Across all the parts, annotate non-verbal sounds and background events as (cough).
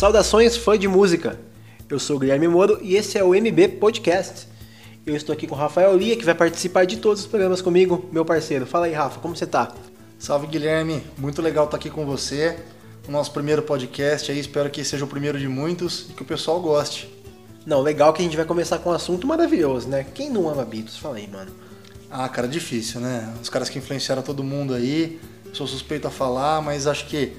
Saudações, fã de música. Eu sou o Guilherme Moro e esse é o MB Podcast. Eu estou aqui com o Rafael Lia, que vai participar de todos os programas comigo, meu parceiro. Fala aí, Rafa, como você tá? Salve, Guilherme. Muito legal estar aqui com você. O nosso primeiro podcast aí, espero que seja o primeiro de muitos e que o pessoal goste. Não, legal que a gente vai começar com um assunto maravilhoso, né? Quem não ama Beatles? Fala aí, mano. Ah, cara, difícil, né? Os caras que influenciaram todo mundo aí. Sou suspeito a falar, mas acho que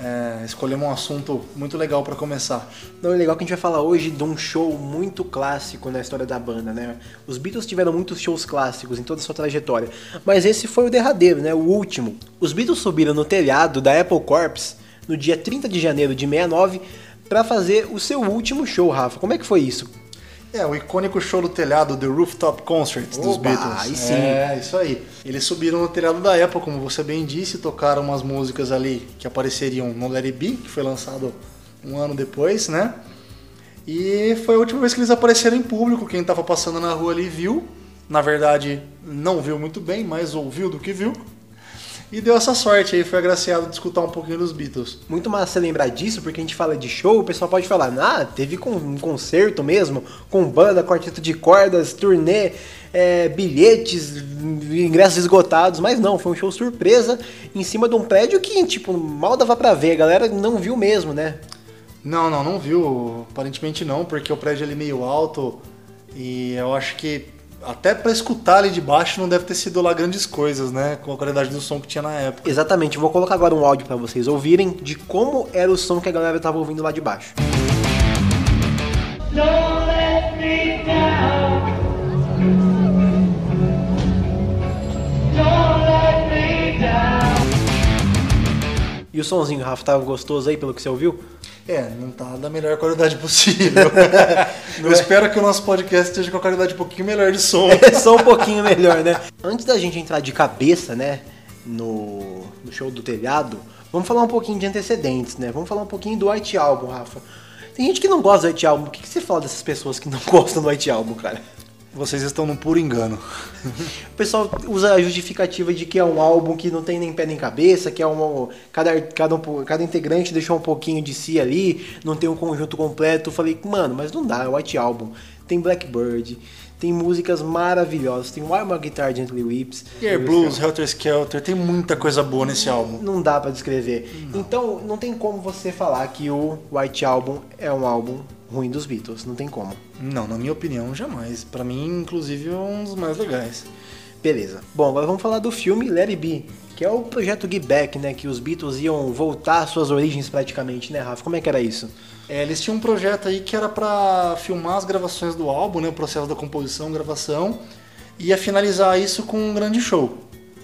é, escolhemos um assunto muito legal para começar. Não, é legal que a gente vai falar hoje de um show muito clássico na história da banda, né? Os Beatles tiveram muitos shows clássicos em toda a sua trajetória, mas esse foi o derradeiro, né? O último. Os Beatles subiram no telhado da Apple Corps no dia 30 de janeiro de 69 para fazer o seu último show, Rafa. Como é que foi isso? É, o icônico show do telhado, The Rooftop Concert dos Beatles. aí sim. É, isso aí. Eles subiram no telhado da Apple, como você bem disse, tocaram umas músicas ali que apareceriam no Let It Be, que foi lançado um ano depois, né? E foi a última vez que eles apareceram em público. Quem tava passando na rua ali viu. Na verdade, não viu muito bem, mas ouviu do que viu. E deu essa sorte aí, foi agraciado de escutar um pouquinho dos Beatles. Muito massa você lembrar disso, porque a gente fala de show, o pessoal pode falar, ah, teve com- um concerto mesmo, com banda, quarteto de cordas, turnê, é, bilhetes, ingressos esgotados, mas não, foi um show surpresa em cima de um prédio que, tipo, mal dava pra ver, a galera não viu mesmo, né? Não, não, não viu. Aparentemente não, porque o prédio ali é meio alto e eu acho que até pra escutar ali de baixo não deve ter sido lá grandes coisas, né? Com a qualidade do som que tinha na época. Exatamente, vou colocar agora um áudio pra vocês ouvirem de como era o som que a galera tava ouvindo lá de baixo. Don't let me down. E o somzinho, Rafa, tava gostoso aí pelo que você ouviu? É, não tá da melhor qualidade possível. (laughs) eu espero que o nosso podcast esteja com a qualidade um pouquinho melhor de som. É só um pouquinho melhor, né? Antes da gente entrar de cabeça, né, no, no show do telhado, vamos falar um pouquinho de antecedentes, né? Vamos falar um pouquinho do White Album, Rafa. Tem gente que não gosta do White Album. O que, que você fala dessas pessoas que não (laughs) gostam do White Album, cara? Vocês estão num puro engano. O pessoal usa a justificativa de que é um álbum que não tem nem pé nem cabeça, que é um. Cada, cada, um- cada integrante deixou um pouquinho de si ali, não tem um conjunto completo. Eu falei, mano, mas não dá, é o White Album. Tem Blackbird, tem músicas maravilhosas, tem Why My Guitar Gently Weeps. Air Blues, Helter Skelter, tem muita coisa boa nesse álbum. Não dá pra descrever. Então, não tem como você falar que o White Album é um álbum ruim dos Beatles. Não tem como. Não, na minha opinião, jamais. Pra mim, inclusive, é um dos mais legais. Beleza. Bom, agora vamos falar do filme Let It Be, que é o projeto Give Back, né? Que os Beatles iam voltar às suas origens praticamente, né, Rafa? Como é que era isso? É, eles tinham um projeto aí que era pra filmar as gravações do álbum, né, o processo da composição, gravação, e ia finalizar isso com um grande show.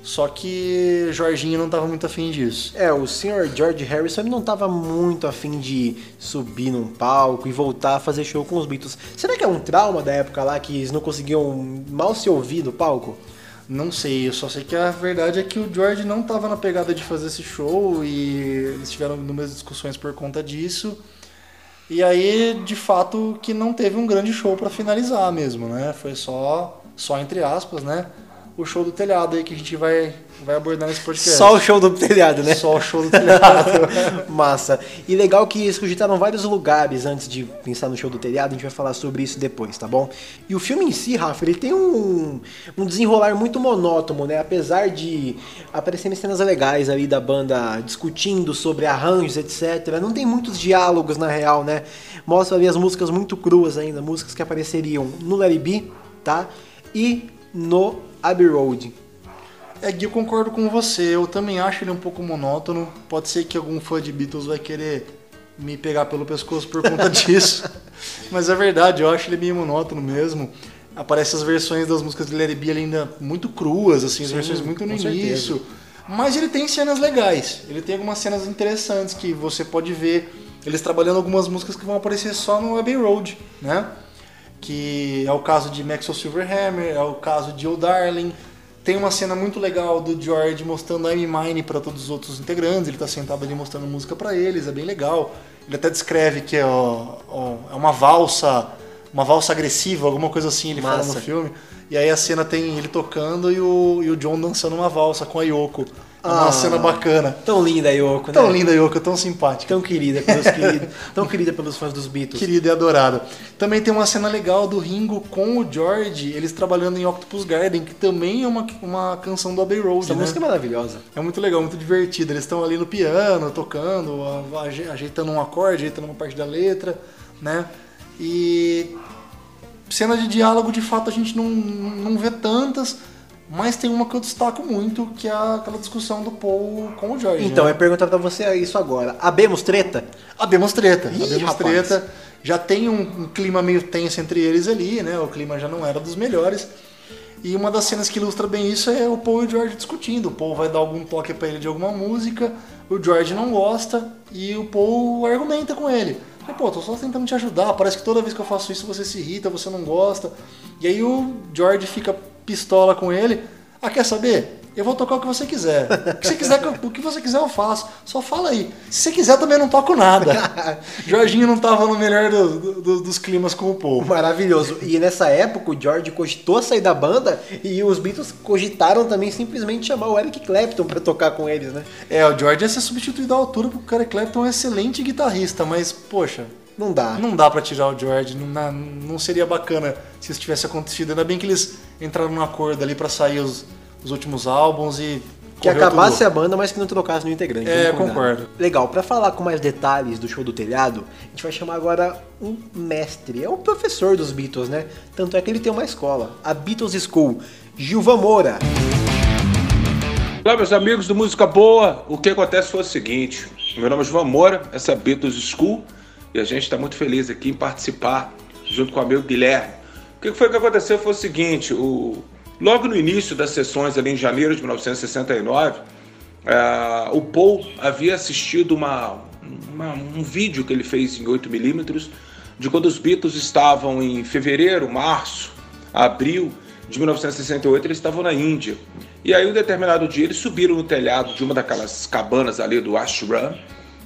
Só que Jorginho não tava muito afim disso. É, o Sr. George Harrison não estava muito afim de subir num palco e voltar a fazer show com os Beatles. Será que é um trauma da época lá que eles não conseguiam mal se ouvir do palco? Não sei, eu só sei que a verdade é que o George não tava na pegada de fazer esse show e eles tiveram inúmeras discussões por conta disso. E aí, de fato, que não teve um grande show pra finalizar mesmo, né? Foi só, só entre aspas, né? O show do telhado aí que a gente vai, vai abordar nesse podcast. Só o show do telhado, né? Só o show do telhado. (laughs) Massa. E legal que eles cogitaram vários lugares antes de pensar no show do telhado, a gente vai falar sobre isso depois, tá bom? E o filme em si, Rafa, ele tem um, um desenrolar muito monótono, né? Apesar de aparecerem cenas legais ali da banda discutindo sobre arranjos, etc. Não tem muitos diálogos na real, né? Mostra ali as músicas muito cruas ainda, músicas que apareceriam no Larry B, tá? E no Abbey Road. É, Gui, eu concordo com você. Eu também acho ele um pouco monótono. Pode ser que algum fã de Beatles vai querer me pegar pelo pescoço por conta (laughs) disso. Mas é verdade, eu acho ele meio monótono mesmo. Aparecem as versões das músicas de Larry B ainda muito cruas, assim, as Sim, versões muito no com certeza. início. Mas ele tem cenas legais. Ele tem algumas cenas interessantes que você pode ver eles trabalhando algumas músicas que vão aparecer só no Abbey Road, né? Que é o caso de Maxwell Silverhammer, é o caso de Oh Darling. Tem uma cena muito legal do George mostrando I'm Mine para todos os outros integrantes. Ele tá sentado ali mostrando música para eles, é bem legal. Ele até descreve que é, ó, ó, é uma valsa, uma valsa agressiva, alguma coisa assim ele fala Massa. no filme. E aí a cena tem ele tocando e o, e o John dançando uma valsa com a Yoko. É uma Ah. cena bacana. Tão linda a Yoko, né? Tão linda, Yoko, tão simpática. Tão querida pelos (laughs) queridos, tão querida pelos fãs dos Beatles. Querida e adorada. Também tem uma cena legal do Ringo com o George, eles trabalhando em Octopus Garden, que também é uma, uma canção do Abbey Road, Essa né? música é maravilhosa. É muito legal, muito divertido. Eles estão ali no piano, tocando, a- aje- ajeitando um acorde, ajeitando uma parte da letra, né? E cena de diálogo, de fato, a gente não, não vê tantas, mas tem uma que eu destaco muito, que é aquela discussão do Paul com o George. Então, né? eu ia perguntar pra você isso agora. Abemos treta? Abemos treta. Ih, Abemos rapaz. treta. Já tem um, um clima meio tenso entre eles ali, né? O clima já não era dos melhores. E uma das cenas que ilustra bem isso é o Paul e o George discutindo. O Paul vai dar algum toque pra ele de alguma música, o George não gosta e o Paul argumenta com ele. Pô, tô só tentando te ajudar, parece que toda vez que eu faço isso você se irrita, você não gosta. E aí o George fica pistola com ele. Ah, quer saber? Eu vou tocar o que você quiser. O que você quiser, o que você quiser eu faço. Só fala aí. Se você quiser, também não toco nada. (laughs) Jorginho não tava no melhor do- do- do- dos climas com o povo. Maravilhoso. E nessa época o George cogitou sair da banda e os Beatles cogitaram também simplesmente chamar o Eric Clapton pra tocar com eles, né? É, o George ia ser substituído à altura porque o Eric Clapton é um excelente guitarrista, mas, poxa, Não dá. não dá pra tirar o George. Não, não seria bacana se isso tivesse acontecido. Ainda bem que eles entraram num acordo ali pra sair os, os últimos álbuns e. Que correu acabasse tudo. a banda, mas que não trocasse no integrante. É, concordo. Legal, pra falar com mais detalhes do show do telhado, a gente vai chamar agora um mestre. É o professor dos Beatles, né? Tanto é que ele tem uma escola, a Beatles School. Gilvan Moura. Olá, meus amigos do Música Boa. O que acontece foi o seguinte: meu nome é João Moura, essa é a Beatles School e a gente está muito feliz aqui em participar junto com o amigo Guilherme. Que foi que aconteceu foi o seguinte: o, logo no início das sessões, ali em janeiro de 1969, ah, o Paul havia assistido uma, uma- um vídeo que ele fez em 8mm de quando os Beatles estavam em fevereiro, março, abril de 1968, eles estavam na Índia. E aí, um determinado dia, eles subiram no telhado de uma daquelas cabanas ali do Ashram,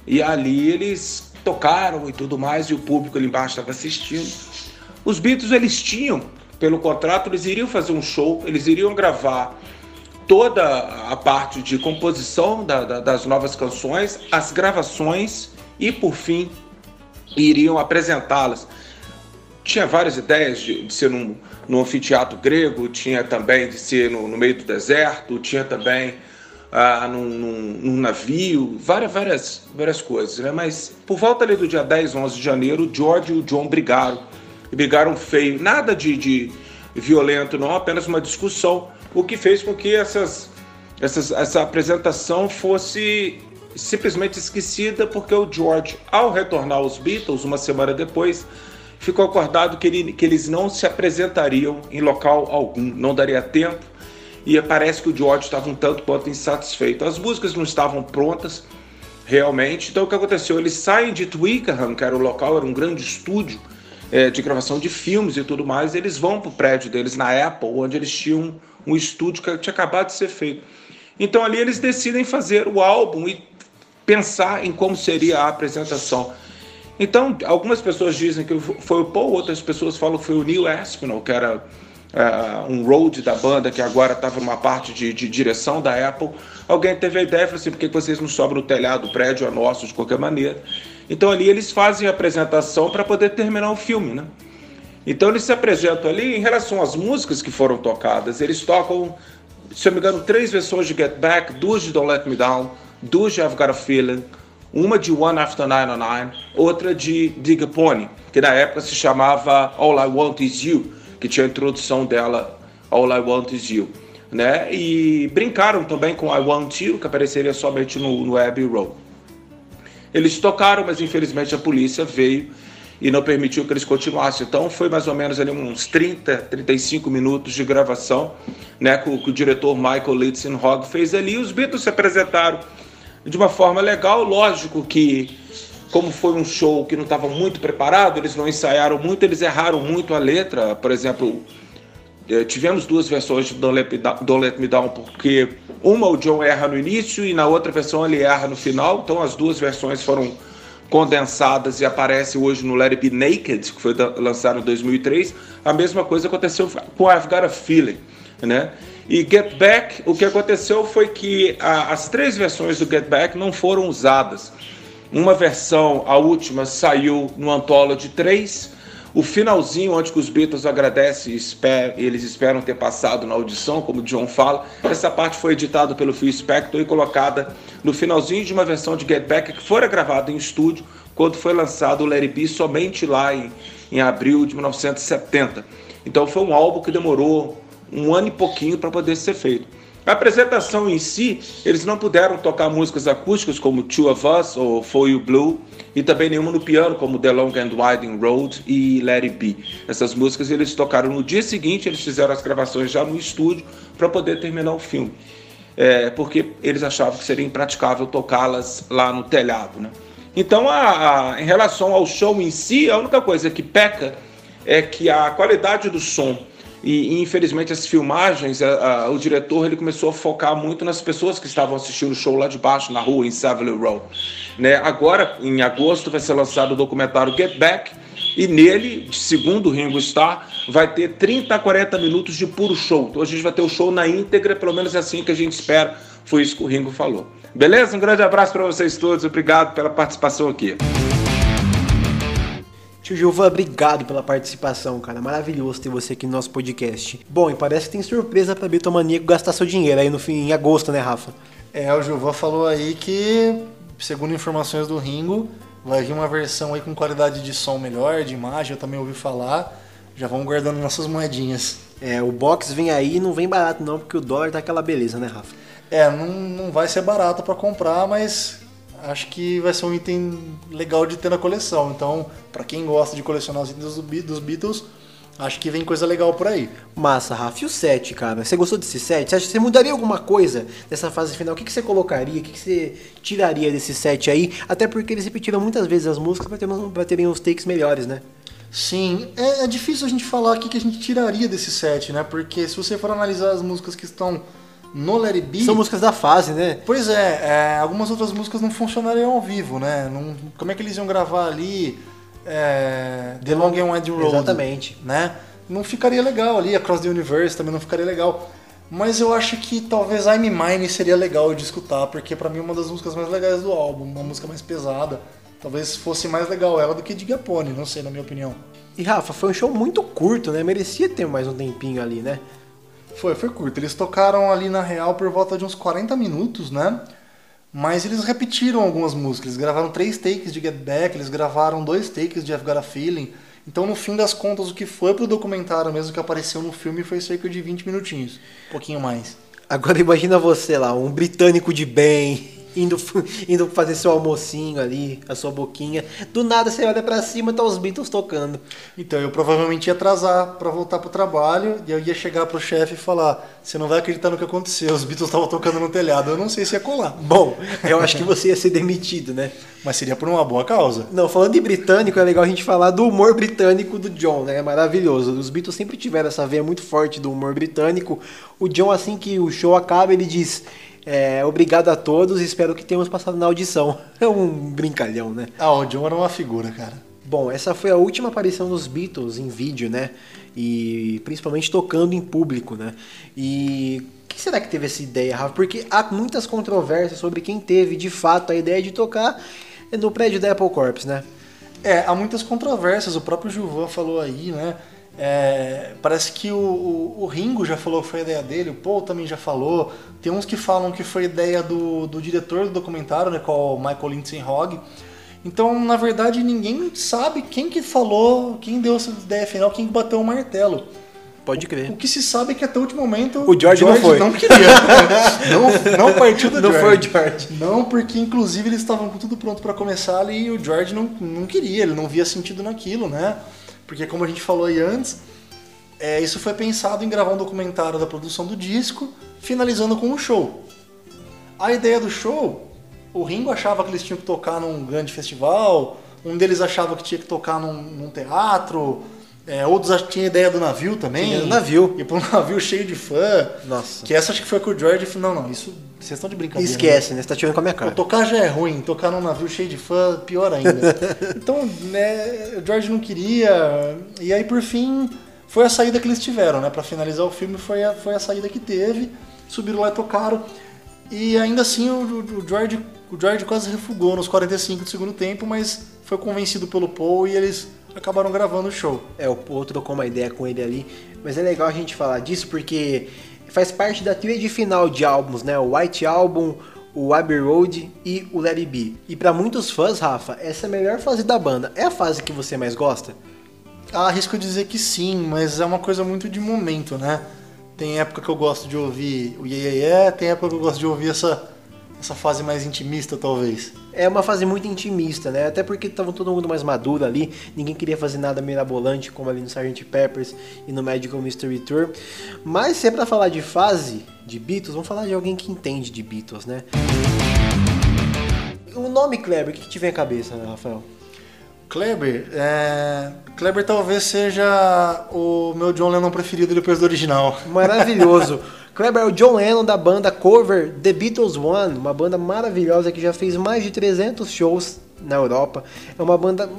e ali eles tocaram e tudo mais, e o público ali embaixo estava assistindo. Os Beatles, eles tinham, pelo contrato, eles iriam fazer um show, eles iriam gravar toda a parte de composição da- da- das novas canções, as gravações e, por fim, iriam apresentá-las. Tinha várias ideias de, de ser num, num anfiteatro grego, tinha também de ser no, no meio do deserto, tinha também ah, num, num- num navio, várias, várias, várias coisas. Né? Mas por volta ali do dia 10, 11 de janeiro, George e o John brigaram. Brigaram feio. Nada de, de violento, não, apenas uma discussão, o que fez com que essas, essas, essa apresentação fosse simplesmente esquecida, porque o George, ao retornar aos Beatles, uma semana depois, ficou acordado que, ele- que eles não se apresentariam em local algum, não daria tempo, e parece que o George estava um tanto quanto insatisfeito. As músicas não estavam prontas, realmente. Então o que aconteceu? Eles saem de Twickenham, que era o local, era um grande estúdio eh, de gravação de filmes e tudo mais. Eles vão para o prédio deles na Apple, onde eles tinham um estúdio que tinha acabado de ser feito. Então ali eles decidem fazer o álbum e pensar em como seria a apresentação. Então, algumas pessoas dizem que foi o Paul, outras pessoas falam que foi o Neil Aspinall, que era ah, um road da banda, que agora estava numa parte de, de direção da Apple. Alguém teve a ideia falou assim: por que vocês não sobram o telhado, o prédio é nosso de qualquer maneira? Então, ali eles fazem a apresentação para poder terminar o filme, né? Então, eles se apresentam ali em relação às músicas que foram tocadas. Eles tocam, se eu me engano, três versões de Get Back, duas de Don't Let Me Down, duas de I've Got a Feeling, uma de One After 909, outra de Dig a Pony, que na época se chamava All I Want Is You, que tinha a introdução dela, All I Want Is You. Né? E brincaram também com I Want You, que apareceria somente no, no Abbey Road. Eles tocaram, mas infelizmente a polícia veio e não permitiu que eles continuassem. Então foi mais ou menos ali uns 30, 35 minutos de gravação, né, que o, que o diretor Michael Litzenhog fez ali. Os Beatles se apresentaram de uma forma legal, lógico que como foi um show que não estava muito preparado, eles não ensaiaram muito, eles erraram muito a letra. Por exemplo, tivemos duas versões de Don't Let, Me Down, Don't Let Me Down, porque uma o John erra no início e na outra versão ele erra no final, então as duas versões foram condensadas e aparece hoje no Let It Be Naked, que foi lançado em 2003. A mesma coisa aconteceu com I've Got a Feeling. né? E Get Back, o que aconteceu foi que a- as três versões do Get Back não foram usadas. Uma versão, a última, saiu no Anthology 3. O finalzinho, onde os Beatles agradecem, e eles esperam ter passado na audição, como o John fala. Essa parte foi editada pelo Phil Spector e colocada no finalzinho de uma versão de Get Back que fora gravada em estúdio quando foi lançado o It Be somente lá em, em abril de 1970. Então foi um álbum que demorou um ano e pouquinho para poder ser feito. A apresentação em si, eles não puderam tocar músicas acústicas como Two of Us ou For You Blue e também nenhuma no piano como The Long and Winding Road e Let It Be. Essas músicas eles tocaram no dia seguinte, eles fizeram as gravações já no estúdio para poder terminar o filme. É, porque eles achavam que seria impraticável tocá-las lá no telhado, né? Então, a- a- em relação ao show em si, a única coisa que peca é que a qualidade do som e, infelizmente as filmagens, a- a- o diretor ele começou a focar muito nas pessoas que estavam assistindo o show lá de baixo, na rua, em Savile Row. Né? Agora, em agosto, vai ser lançado o documentário Get Back, e nele, segundo o Ringo Starr, vai ter 30 a 40 minutos de puro show. Então a gente vai ter o show na íntegra, pelo menos é assim que a gente espera. Foi isso que o Ringo falou. Beleza? Um grande abraço para vocês todos. Obrigado pela participação aqui. Tio Gilvan, obrigado pela participação, cara. Maravilhoso ter você aqui no nosso podcast. Bom, e parece que tem surpresa pra Bitomaníaco gastar seu dinheiro aí no fim, em agosto, né, Rafa? É, o Gilvan falou aí que, segundo informações do Ringo, vai vir uma versão aí com qualidade de som melhor, de imagem, eu também ouvi falar. Já vamos guardando nossas moedinhas. É, o box vem aí e não vem barato não, porque o dólar tá aquela beleza, né, Rafa? É, não, não vai ser barato pra comprar, mas acho que vai ser um item legal de ter na coleção. Então, pra quem gosta de colecionar os itens dos Beatles, acho que vem coisa legal por aí. Massa, Rafa. E o set, cara? Você gostou desse set? Você acha que você mudaria alguma coisa dessa fase final? O que, que você colocaria? O que, que você tiraria desse set aí? Até porque eles repetiram muitas vezes as músicas pra, ter, pra terem uns takes melhores, né? Sim, é, é difícil a gente falar aqui que a gente tiraria desse set, né? Porque se você for analisar as músicas que estão no Let It Be... São músicas da fase, né? Pois é, é, algumas outras músicas não funcionariam ao vivo, né? Não- como é que eles iam gravar ali é, The Long and Winding Road? Exatamente. Né? Não ficaria legal ali, Across the Universe também não ficaria legal. Mas eu acho que talvez I'm Mine seria legal de escutar, porque pra mim é uma das músicas mais legais do álbum, uma música mais pesada. Talvez fosse mais legal ela do que Digapone, não sei, na minha opinião. E Rafa, foi um show muito curto, né? Merecia ter mais um tempinho ali, né? Foi, foi curto. Eles tocaram ali na real por volta de uns 40 minutos, né? Mas eles repetiram algumas músicas. Eles gravaram três takes de Get Back, eles gravaram dois takes de I've Got a Feeling. Então, no fim das contas, o que foi pro documentário mesmo que apareceu no filme foi cerca de 20 minutinhos. Um pouquinho mais. Agora imagina você lá, um britânico de bem, indo, (laughs) indo fazer seu almocinho ali, a sua boquinha. Do nada você olha pra cima, tá os Beatles tocando. Então, eu provavelmente ia atrasar pra voltar pro trabalho e eu ia chegar pro chefe e falar: Você não vai acreditar no que aconteceu, os Beatles estavam tocando no telhado. Eu não sei se ia colar, Bom, eu acho que você ia ser demitido, né? mas seria por uma boa causa. Não, falando de britânico, é legal a gente falar do humor britânico do John, né? É maravilhoso. Os Beatles sempre tiveram essa veia muito forte do humor britânico. O John, assim que o show acaba, ele diz: é, Obrigado a todos, espero que tenhamos passado na audição. (laughs) É um brincalhão, né? Ah, o John era uma figura, cara. Bom, essa foi a última aparição dos Beatles em vídeo, né? E principalmente tocando em público, né? E quem será que teve essa ideia, Rafa? Porque há muitas controvérsias sobre quem teve de fato a ideia de tocar no prédio da Apple Corps, né? É, há muitas controvérsias, o próprio Gilvan falou aí, né? É, parece que o, o- o Ringo já falou que foi ideia dele, o Paul também já falou. Tem uns que falam que foi ideia do, do diretor do documentário, né, o Michael Lindsay Hogg. Então, na verdade, ninguém sabe quem que falou, quem deu essa ideia final, quem que bateu o martelo. Pode O crer. que se sabe é que até o último momento O George não foi. não queria. (laughs) não, não partiu do Não George. foi o George. Não, porque inclusive eles estavam com tudo pronto pra começar ali e o George não, não queria, ele não via sentido naquilo, né? Porque como a gente falou aí antes, é, isso foi pensado em gravar um documentário da produção do disco, finalizando com um show. A ideia do show, o Ringo achava que eles tinham que tocar num grande festival, um deles achava que tinha que tocar num, num teatro, é, outros ach- tinham ideia do navio também. Tinha do navio. Ir pra um navio cheio de fã. Nossa. Que essa acho que foi com o George falou, não, não, isso vocês estão de brincadeira. né? Esquece, né? Você tá tirando com a minha cara. tocar já é ruim, tocar num navio cheio de fã, pior ainda. (laughs) então, né, o George não queria. E aí, por fim, foi a saída que eles tiveram, né? Pra finalizar o filme foi a, foi a saída que teve. Subiram lá e tocaram. E ainda assim o, o George, o George quase refugou nos 45 do segundo tempo, mas foi convencido pelo Paul e eles acabaram gravando o show. É, o Paul trocou uma ideia com ele ali. Mas é legal a gente falar disso porque faz parte da trilha de final de álbuns, né? O White Album, o Abbey Road e o Let It Be. E pra muitos fãs, Rafa, essa é a melhor fase da banda. É a fase que você mais gosta? Ah, arrisco dizer que sim, mas é uma coisa muito de momento, né? Tem época que eu gosto de ouvir o Yeah, yeah, yeah tem época que eu gosto de ouvir essa, essa fase mais intimista, talvez. É uma fase muito intimista, né? Até porque tava todo mundo mais maduro ali, ninguém queria fazer nada mirabolante como ali no Sgt. Peppers e no Magical Mystery Tour. Mas se é pra falar de fase de Beatles, vamos falar de alguém que entende de Beatles, né? O nome Kleber, o que, que te vem à cabeça, Rafael? Kleber, é... Kleber talvez seja o meu John Lennon preferido depois do original. Maravilhoso. (laughs) Kleber é o John Lennon da banda cover The Beatles One, uma banda maravilhosa que já fez mais de 300 shows na Europa. É uma banda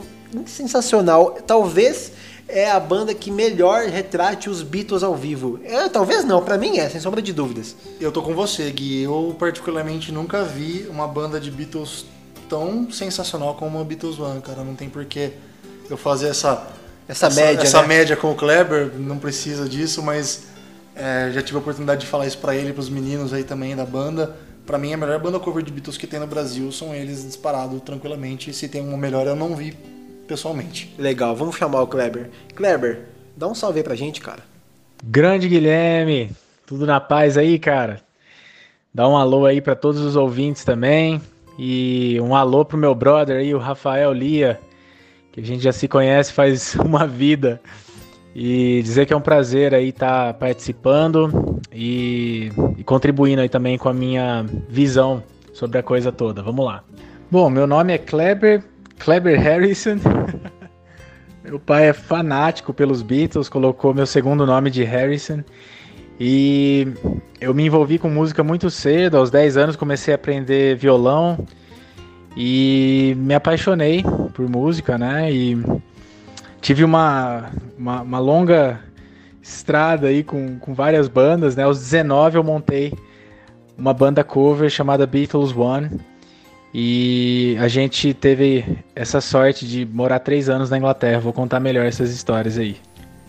sensacional. Talvez é a banda que melhor retrate os Beatles ao vivo. É, talvez não, pra mim é, sem sombra de dúvidas. Eu tô com você, Gui. Eu particularmente nunca vi uma banda de Beatles tão sensacional como a Beatles One, cara. Não tem porquê eu fazer essa Essa, média, essa né? média com o Kleber, não precisa disso, mas é, já tive a oportunidade de falar isso pra ele, pros meninos aí também da banda. Pra mim, a melhor banda cover de Beatles que tem no Brasil são eles disparado tranquilamente. Se tem uma melhor, eu não vi pessoalmente. Legal, vamos chamar o Kleber. Kleber, dá um salve aí pra gente, cara. Grande Guilherme, tudo na paz aí, cara? Dá um alô aí pra todos os ouvintes também. E um alô pro meu brother aí, o Rafael Lia, que a gente já se conhece faz (laughs) uma vida. E dizer que é um prazer aí estar participando e, e contribuindo aí também com a minha visão sobre a coisa toda. Vamos lá. Bom, meu nome é Kleber, Kleber Harrison. (laughs) meu pai é fanático pelos Beatles, colocou meu segundo nome de Harrison. E eu me envolvi com música muito cedo, aos 10 anos comecei a aprender violão e me apaixonei por música, né? E tive uma, uma, uma longa estrada aí com, com várias bandas, né? Aos 19 eu montei uma banda cover chamada Beatles One e a gente teve essa sorte de morar três anos na Inglaterra. Vou contar melhor essas histórias aí.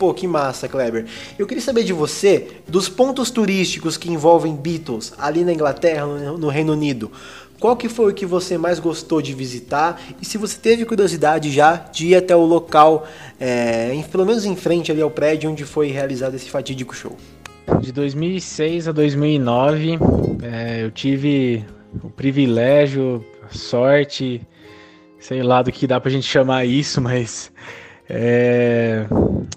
Pô, que massa, Kleber. Eu queria saber de você, dos pontos turísticos que envolvem Beatles ali na Inglaterra, no no Reino Unido. Qual que foi o que você mais gostou de visitar? E se você teve curiosidade já de ir até o local, é, em- pelo menos em frente ali ao prédio onde foi realizado esse fatídico show? De 2006 a 2009, é, eu tive o privilégio, a sorte, sei lá do que dá pra gente chamar isso, (laughs) mas é,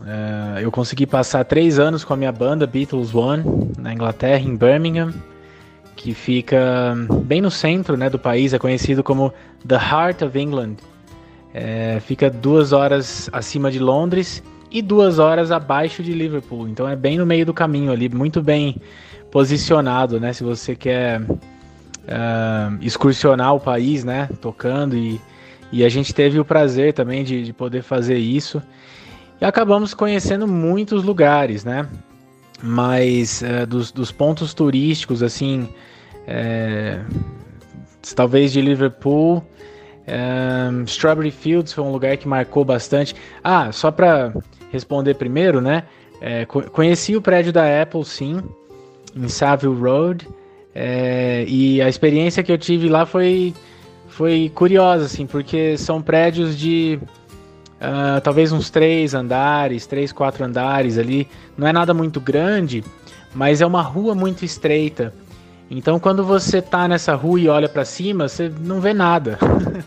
é, eu consegui passar três anos com a minha banda Beatles One na Inglaterra, em Birmingham, que fica bem no centro né, do país, é conhecido como The Heart of England. É, fica duas horas acima de Londres e duas horas abaixo de Liverpool. Então é bem no meio do caminho ali, muito bem posicionado, né? Se você quer ah, excursionar o país, né? Tocando e, e a gente teve o prazer também de, de poder fazer isso. E acabamos conhecendo muitos lugares, né? Mas eh, dos, dos pontos turísticos, assim, eh, talvez de Liverpool, eh, Strawberry Fields foi um lugar que marcou bastante. Ah, só para responder primeiro, né? Co- conheci o prédio da Apple, sim, em Savile Road, eh, e a experiência que eu tive lá foi, foi curiosa, assim, porque são prédios de ah, talvez uns três andares, três, quatro andares ali. Não é nada muito grande, mas é uma rua muito estreita. Então, quando você tá nessa rua e olha para cima, você não vê nada.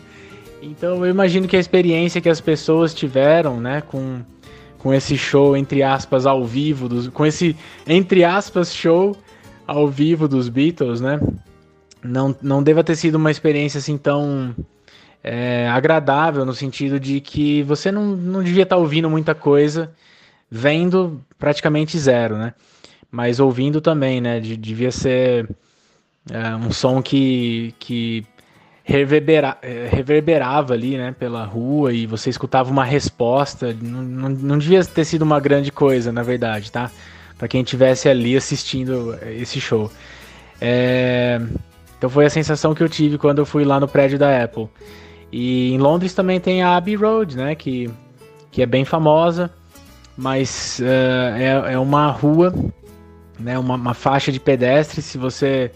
(laughs) então, eu imagino que a experiência que as pessoas tiveram, né, com, com esse show entre aspas ao vivo, dos, com esse entre aspas show ao vivo dos Beatles, né, não, não deva ter sido uma experiência assim tão é, agradável no sentido de que você não, não devia estar ouvindo muita coisa, vendo praticamente zero, né? Mas ouvindo também, né? De- devia ser é, um som que, que reverbera, eh, reverberava ali, né, pela rua e você escutava uma resposta. Não, não, não devia ter sido uma grande coisa, na verdade, tá? Para quem estivesse ali assistindo esse show. É, então foi a sensação que eu tive quando eu fui lá no prédio da Apple. E em Londres também tem a Abbey Road, né, que, que é bem famosa, mas uh, é, é uma rua, né, uma, uma faixa de pedestre. Se você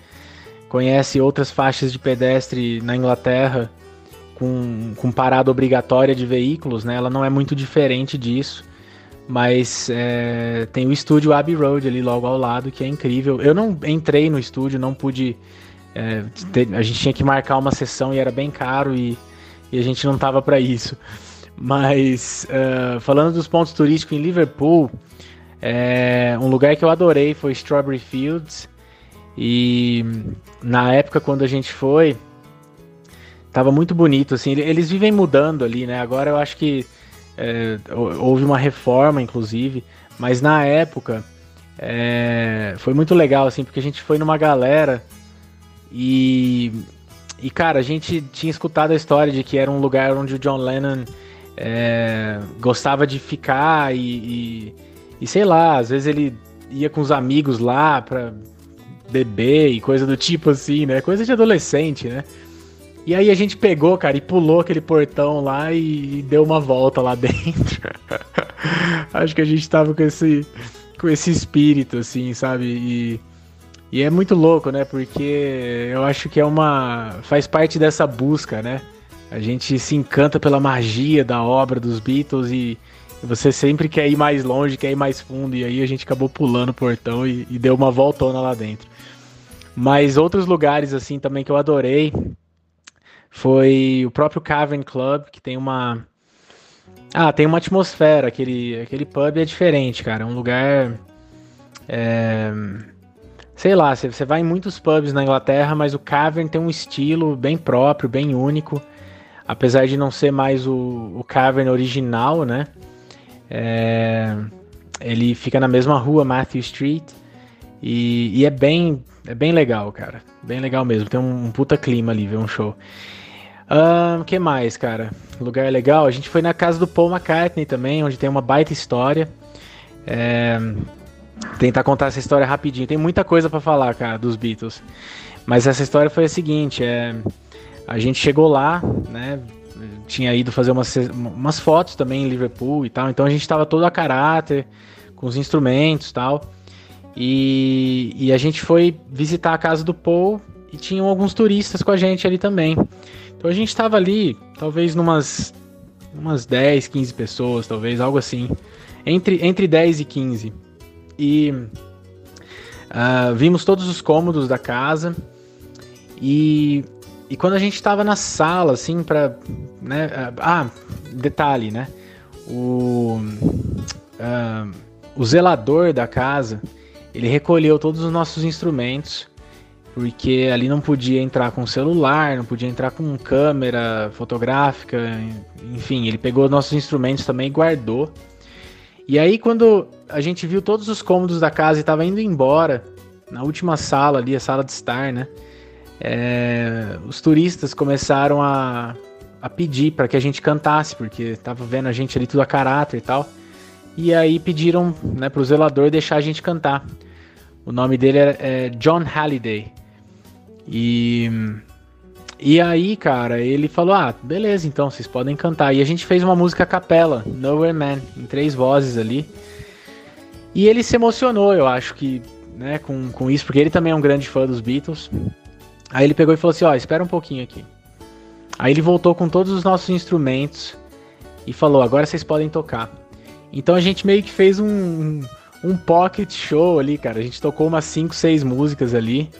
conhece outras faixas de pedestre na Inglaterra com, com parada obrigatória de veículos, né? Ela não é muito diferente disso, mas é, tem o estúdio Abbey Road ali logo ao lado que é incrível. Eu não entrei no estúdio, não pude. É, a gente tinha que marcar uma sessão e era bem caro e, e a gente não tava para isso. Mas uh, falando dos pontos turísticos em Liverpool, é, um lugar que eu adorei foi Strawberry Fields. E na época quando a gente foi, tava muito bonito, assim. Eles vivem mudando ali, né? Agora eu acho que é, houve uma reforma, inclusive. Mas na época é, foi muito legal, assim, porque a gente foi numa galera e. E, cara, a gente tinha escutado a história de que era um lugar onde o John Lennon é, gostava de ficar e, e, e, sei lá, às vezes ele ia com os amigos lá pra bebê e coisa do tipo assim, né? Coisa de adolescente, né? E aí a gente pegou, cara, e pulou aquele portão lá e deu uma volta lá (laughs) dentro. acho que a gente tava com esse, com esse espírito, assim, sabe? E, e é muito louco, né? Porque eu acho que é uma. faz parte dessa busca, né? A gente se encanta pela magia da obra dos Beatles e você sempre quer ir mais longe, quer ir mais fundo, e aí a gente acabou pulando o portão e, e deu uma voltona lá dentro. Mas outros lugares assim também que eu adorei foi o próprio Cavern Club, que tem uma ah, tem uma atmosfera, aquele aquele pub é diferente, cara, é um lugar é... sei lá, você vai em muitos pubs na Inglaterra, mas o Cavern tem um estilo bem próprio, bem único, apesar de não ser mais o, o Cavern original, né? É... Ele fica na mesma rua, Matthew Street, e, e, é bem é bem legal, cara. Bem legal mesmo. Tem um, um puta clima ali, ver um show. O uh, que mais, cara? Lugar legal. A gente foi na casa do Paul McCartney também, onde tem uma baita história. É... Tentar contar essa história rapidinho. Tem muita coisa para falar, cara, dos Beatles. Mas essa história foi a seguinte: é... a gente chegou lá, né? Tinha ido fazer umas, umas fotos também em Liverpool e tal. Então a gente tava todo a caráter, com os instrumentos e tal. E, e a gente foi visitar a casa do Paul e tinham alguns turistas com a gente ali também. Então a gente estava ali, talvez numas umas 10, 15 pessoas, talvez, algo assim. Entre, entre 10 e 15. E uh, vimos todos os cômodos da casa. E, e quando a gente estava na sala, assim, para. Né, uh, ah, detalhe, né? O, uh, o zelador da casa ele recolheu todos os nossos instrumentos, porque ali não podia entrar com celular, não podia entrar com câmera fotográfica, enfim, ele pegou nossos instrumentos também e guardou. E aí quando a gente viu todos os cômodos da casa e estava indo embora, na última sala ali, a sala de estar, né? É, os turistas começaram a, a pedir para que a gente cantasse, porque tava vendo a gente ali tudo a caráter e tal. E aí pediram né, pro zelador deixar a gente cantar. O nome dele é, é John Halliday. E, e aí, cara, ele falou: Ah, beleza, então vocês podem cantar. E a gente fez uma música a capela, Nowhere Man, em três vozes ali. E ele se emocionou, eu acho que, né, com, com isso, porque ele também é um grande fã dos Beatles. Aí ele pegou e falou assim: Ó, oh, espera um pouquinho aqui. Aí ele voltou com todos os nossos instrumentos e falou: Agora vocês podem tocar. Então a gente meio que fez um, um pocket show ali, cara. A gente tocou umas 5, 6 músicas ali.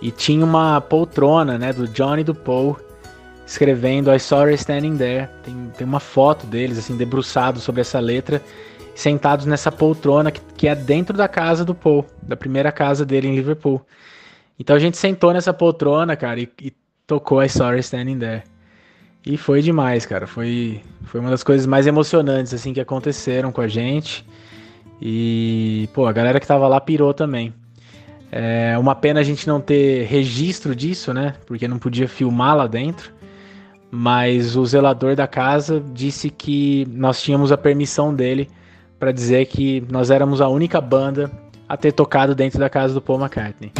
E tinha uma poltrona, né, do Johnny e do Paul, escrevendo I Saw Her Standing There. Tem, tem uma foto deles, assim, debruçados sobre essa letra, sentados nessa poltrona que, que é dentro da casa do Paul, da primeira casa dele em Liverpool. Então a gente sentou nessa poltrona, cara, e, e tocou I Saw Her Standing There. E foi demais, cara. Foi, foi uma das coisas mais emocionantes assim que aconteceram com a gente. E, pô, a galera que tava lá pirou também. É uma pena a gente não ter registro disso, né? Porque não podia filmar lá dentro. Mas o zelador da casa disse que nós tínhamos a permissão dele para dizer que nós éramos a única banda a ter tocado dentro da casa do Paul McCartney.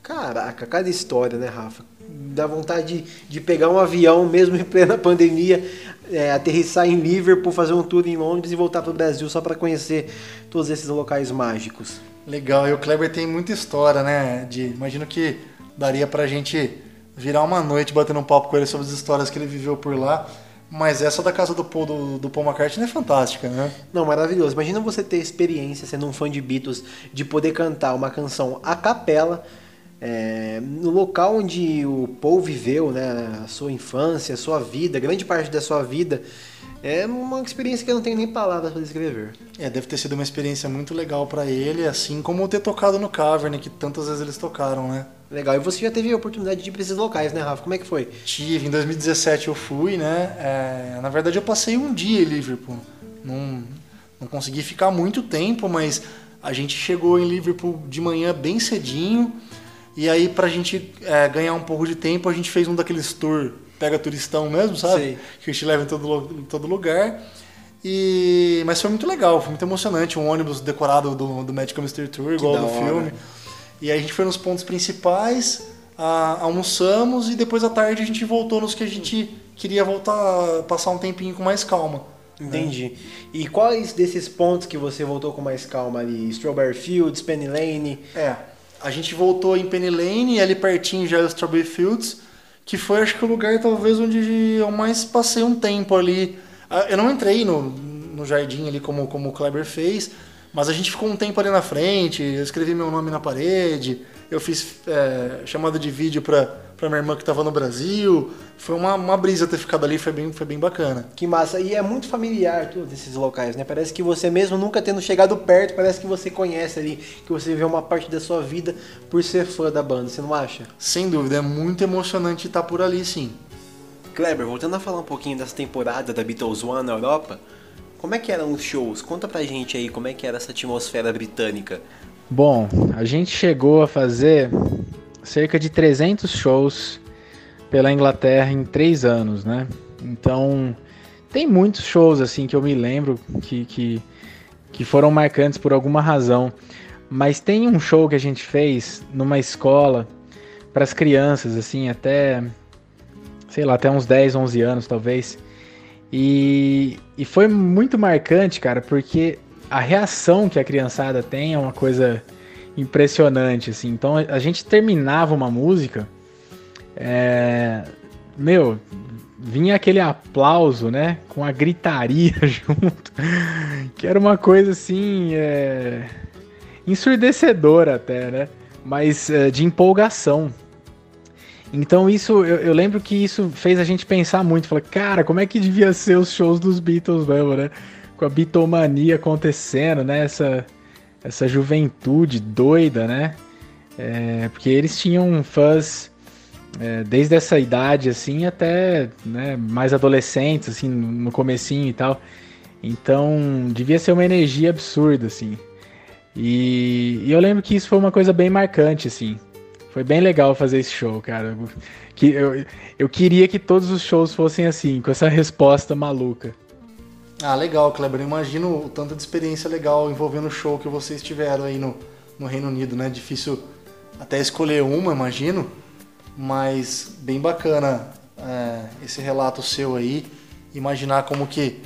Caraca, cada história, né, Rafa? Dá vontade de, de pegar um avião, mesmo em plena pandemia, é, aterrissar em Liverpool, fazer um tour em Londres e voltar para o Brasil só para conhecer todos esses locais mágicos. Legal, e o Kleber tem muita história, né? De, imagino que daria pra gente virar uma noite batendo um papo com ele sobre as histórias que ele viveu por lá. Mas essa da casa do Paul, do, do Paul McCartney é fantástica, né? Não, maravilhoso. Imagina você ter experiência sendo um fã de Beatles, de poder cantar uma canção a capela é, no local onde o Paul viveu, né, a sua infância, a sua vida, grande parte da sua vida. É uma experiência que eu não tenho nem palavras para descrever. É, deve ter sido uma experiência muito legal pra ele, assim como ter tocado no Cavern, que tantas vezes eles tocaram, né? Legal. E você já teve a oportunidade de ir para esses locais, né, Rafa? Como é que foi? Tive, em 2017 eu fui, né? É, na verdade eu passei um dia em Liverpool. Não, não consegui ficar muito tempo, mas a gente chegou em Liverpool de manhã bem cedinho. E aí, pra gente é, ganhar um pouco de tempo, a gente fez um daqueles tour pega turistão mesmo, sabe? Sei. Que a gente leva em todo, em todo lugar. E, mas foi muito legal, foi muito emocionante. Um ônibus decorado do, do Magical Mystery Tour, igual da do hora. filme. E aí a gente foi nos pontos principais, a- almoçamos e depois à tarde a gente voltou nos que a gente queria voltar, passar um tempinho com mais calma. Entendi. E quais desses pontos que você voltou com mais calma ali? Strawberry Fields, Penny Lane? É, a gente voltou em Penny Lane e ali pertinho já é o Strawberry Fields, que foi acho que o lugar talvez onde eu mais passei um tempo ali. Ah, Eu não entrei no, no jardim ali como, como o Kleber fez, mas a gente ficou um tempo ali na frente, eu escrevi meu nome na parede, eu fiz é, chamada de vídeo pra, pra minha irmã que tava no Brasil. Foi uma, uma brisa ter ficado ali, foi bem, foi bem bacana. Que massa. E é muito familiar todos esses locais, né? Parece que você mesmo nunca tendo chegado perto, parece que você conhece ali, que você viveu uma parte da sua vida por ser fã da banda, você não acha? Sem dúvida, é muito emocionante estar por ali, sim. Kleber, voltando a falar um pouquinho dessa temporada da Beatles One na Europa, como é que eram os shows? Conta pra gente aí como é que era essa atmosfera britânica. Bom, a gente chegou a fazer cerca de 300 shows pela Inglaterra em três anos, né? Então, tem muitos shows assim que eu me lembro que, que, que foram marcantes por alguma razão. Mas tem um show que a gente fez numa escola para as crianças, assim, até, sei lá, até uns 10, 11 anos talvez. E, e foi muito marcante, cara, porque a reação que a criançada tem é uma coisa impressionante, assim. Então a gente terminava uma música, é, meu, vinha aquele aplauso, né, com a gritaria (laughs) junto, que era uma coisa assim, é, ensurdecedora até, né, mas é, de empolgação. Então isso, eu, eu lembro que isso fez a gente pensar muito, falar, cara, como é que devia ser os shows dos Beatles mesmo, né? Com a bitomania acontecendo, né? Essa, essa juventude doida, né? É, porque eles tinham fãs é, desde essa idade, assim, até né, mais adolescentes, assim, no comecinho e tal. Então, devia ser uma energia absurda, assim. E, e eu lembro que isso foi uma coisa bem marcante, assim. Foi bem legal fazer esse show, cara. Que eu, eu queria que todos os shows fossem assim, com essa resposta maluca. Ah, legal, Kleber. Eu imagino o tanto de experiência legal envolvendo o show que vocês tiveram aí no, no Reino Unido, né? Difícil até escolher uma, imagino. Mas bem bacana é, esse relato seu aí. Imaginar como que,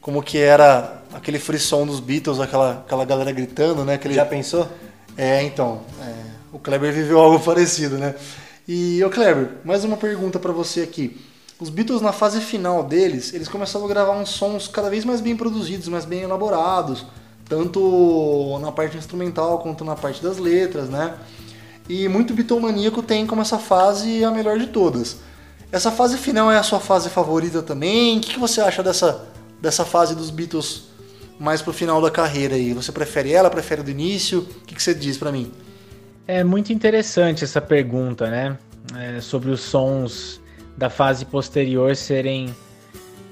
como que era aquele frisson dos Beatles, aquela, aquela galera gritando, né? Aquele... Já pensou? É, então, é, o Kleber viveu algo (laughs) parecido, né? E, ô Kleber, mais uma pergunta pra você aqui. Os Beatles, na fase final deles, eles começaram a gravar uns sons cada vez mais bem produzidos, mais bem elaborados, tanto na parte instrumental quanto na parte das letras, né? E muito bitomaníaco tem como essa fase a melhor de todas. Essa fase final é a sua fase favorita também? O que, você acha dessa, dessa fase dos Beatles mais pro final da carreira aí? Você prefere ela, prefere do início? O que, você diz pra mim? É muito interessante essa pergunta, né? É, sobre os sons da fase posterior serem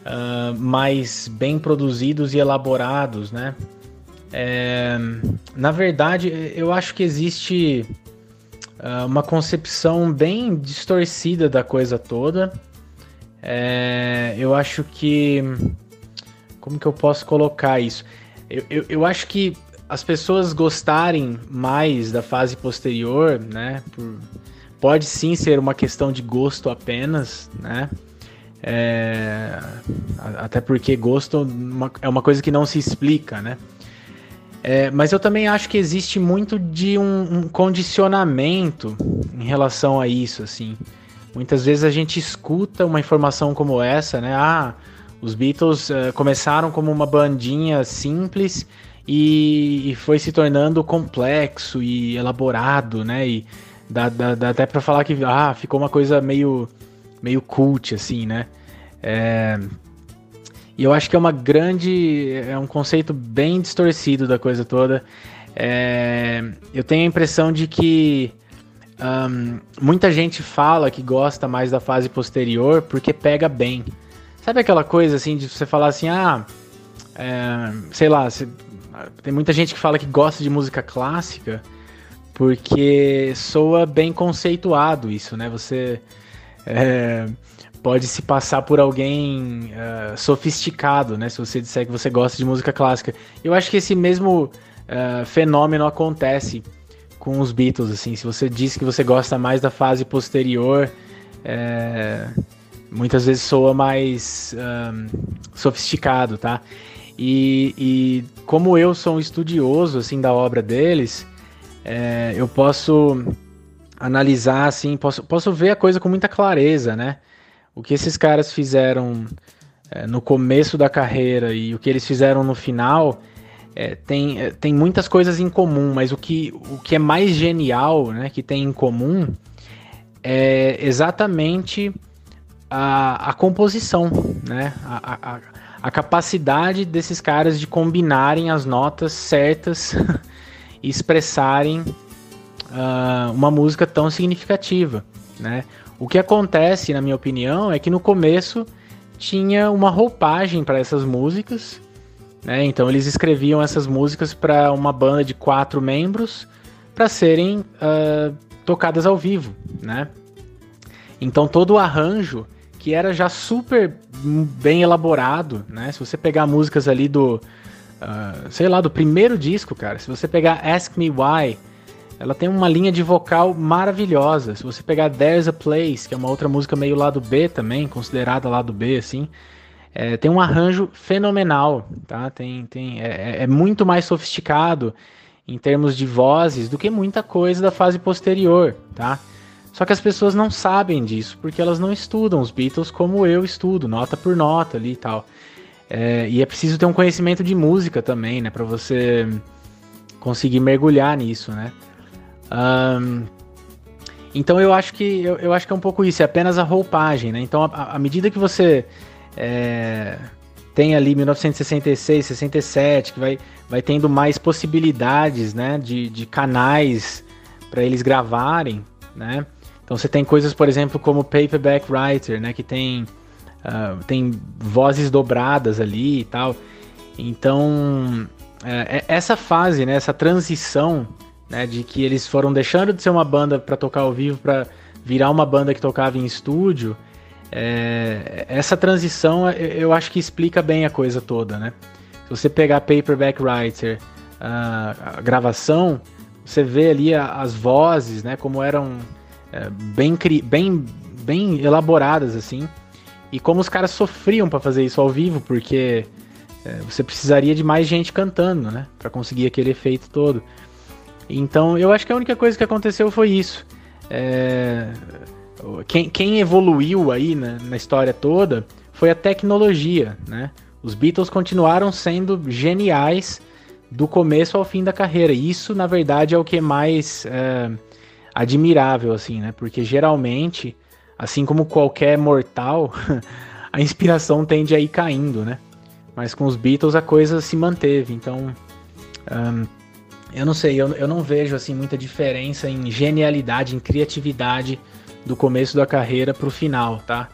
ah, mais bem produzidos e elaborados, né? É, na verdade, eu acho que existe uh, uma concepção bem distorcida da coisa toda. É, eu acho que. Como que eu posso colocar isso? Eu, eu, eu, acho que as pessoas gostarem mais da fase posterior, né? Por, pode sim ser uma questão de gosto apenas, né? É, até porque gosto é uma coisa que não se explica, né? É, mas eu também acho que existe muito de um, um, condicionamento em relação a isso, assim. Muitas vezes a gente escuta uma informação como essa, né? Ah, os Beatles uh, começaram como uma bandinha simples e, e, foi se tornando complexo e elaborado, né? E dá, dá, dá até para falar que ah, ficou uma coisa meio, meio cult, assim, né? É... E eu acho que é uma grande. É um conceito bem distorcido da coisa toda. É... Eu tenho a impressão de que um, muita gente fala que gosta mais da fase posterior porque pega bem. Sabe aquela coisa assim de você falar assim, ah, é, sei lá, você, tem muita gente que fala que gosta de música clássica porque soa bem conceituado isso, né? Você é, pode se passar por alguém uh, sofisticado, né? Se você disser que você gosta de música clássica. Eu acho que esse mesmo uh, fenômeno acontece com os Beatles, assim. Se você diz que você gosta mais da fase posterior, é, muitas vezes soa mais um, sofisticado, tá? E, e, como eu sou um estudioso, assim, da obra deles, é, eu posso analisar, assim, posso, posso ver a coisa com muita clareza, né? O que esses caras fizeram é, no começo da carreira e o que eles fizeram no final é, tem, é, tem muitas coisas em comum, mas o que, o que é mais genial, né, que tem em comum, é exatamente a, a composição, né, a, a, a capacidade desses caras de combinarem as notas certas (laughs) expressarem uh, uma música tão significativa, né. O que acontece, na minha opinião, é que no começo tinha uma roupagem para essas músicas, né? Então eles escreviam essas músicas para uma banda de quatro membros para serem uh, tocadas ao vivo, né? Então todo o arranjo que era já super bem elaborado, né? Se você pegar músicas ali do, uh, sei lá, do primeiro disco, cara, se você pegar Ask Me Why, ela tem uma linha de vocal maravilhosa. Se você pegar There's a Place, que é uma outra música meio lado B também, considerada lado B, assim, é, tem um arranjo fenomenal, tá? Tem, tem, é, é, é, muito mais sofisticado em termos de vozes do que muita coisa da fase posterior, tá? Só que as pessoas não sabem disso porque elas não estudam os Beatles como eu estudo, nota por nota ali e tal. É, e é preciso ter um conhecimento de música também, né, para você conseguir mergulhar nisso, né? Um, então eu acho que eu, eu, acho que é um pouco isso, é apenas a roupagem, né? Então à medida que você é, tem ali 1966, 67, que vai, vai tendo mais possibilidades né, de, de canais para eles gravarem. Né? Então você tem coisas, por exemplo, como Paperback Writer, né, que tem, uh, tem vozes dobradas ali e tal. Então, é, é, essa fase, né, essa transição né, de que eles foram deixando de ser uma banda para tocar ao vivo para virar uma banda que tocava em estúdio, é, essa transição eu acho que explica bem a coisa toda, né? Se você pegar Paperback Writer, a, a gravação, você vê ali as vozes, né? Como eram é, bem, bem, bem elaboradas, assim. E como os caras sofriam para fazer isso ao vivo, porque é, você precisaria de mais gente cantando, né? Para conseguir aquele efeito todo. Então, eu acho que a única coisa que aconteceu foi isso. É, quem, quem evoluiu aí na, na história toda foi a tecnologia, né? Os Beatles continuaram sendo geniais do começo ao fim da carreira. Isso, na verdade, é o que é mais é, admirável, assim, né? Porque geralmente, assim como qualquer mortal, (laughs) a inspiração tende a ir caindo, né? Mas com os Beatles a coisa se manteve. Então, um, eu não sei, eu, eu não vejo assim muita diferença em genialidade, em criatividade do começo da carreira pro final, tá?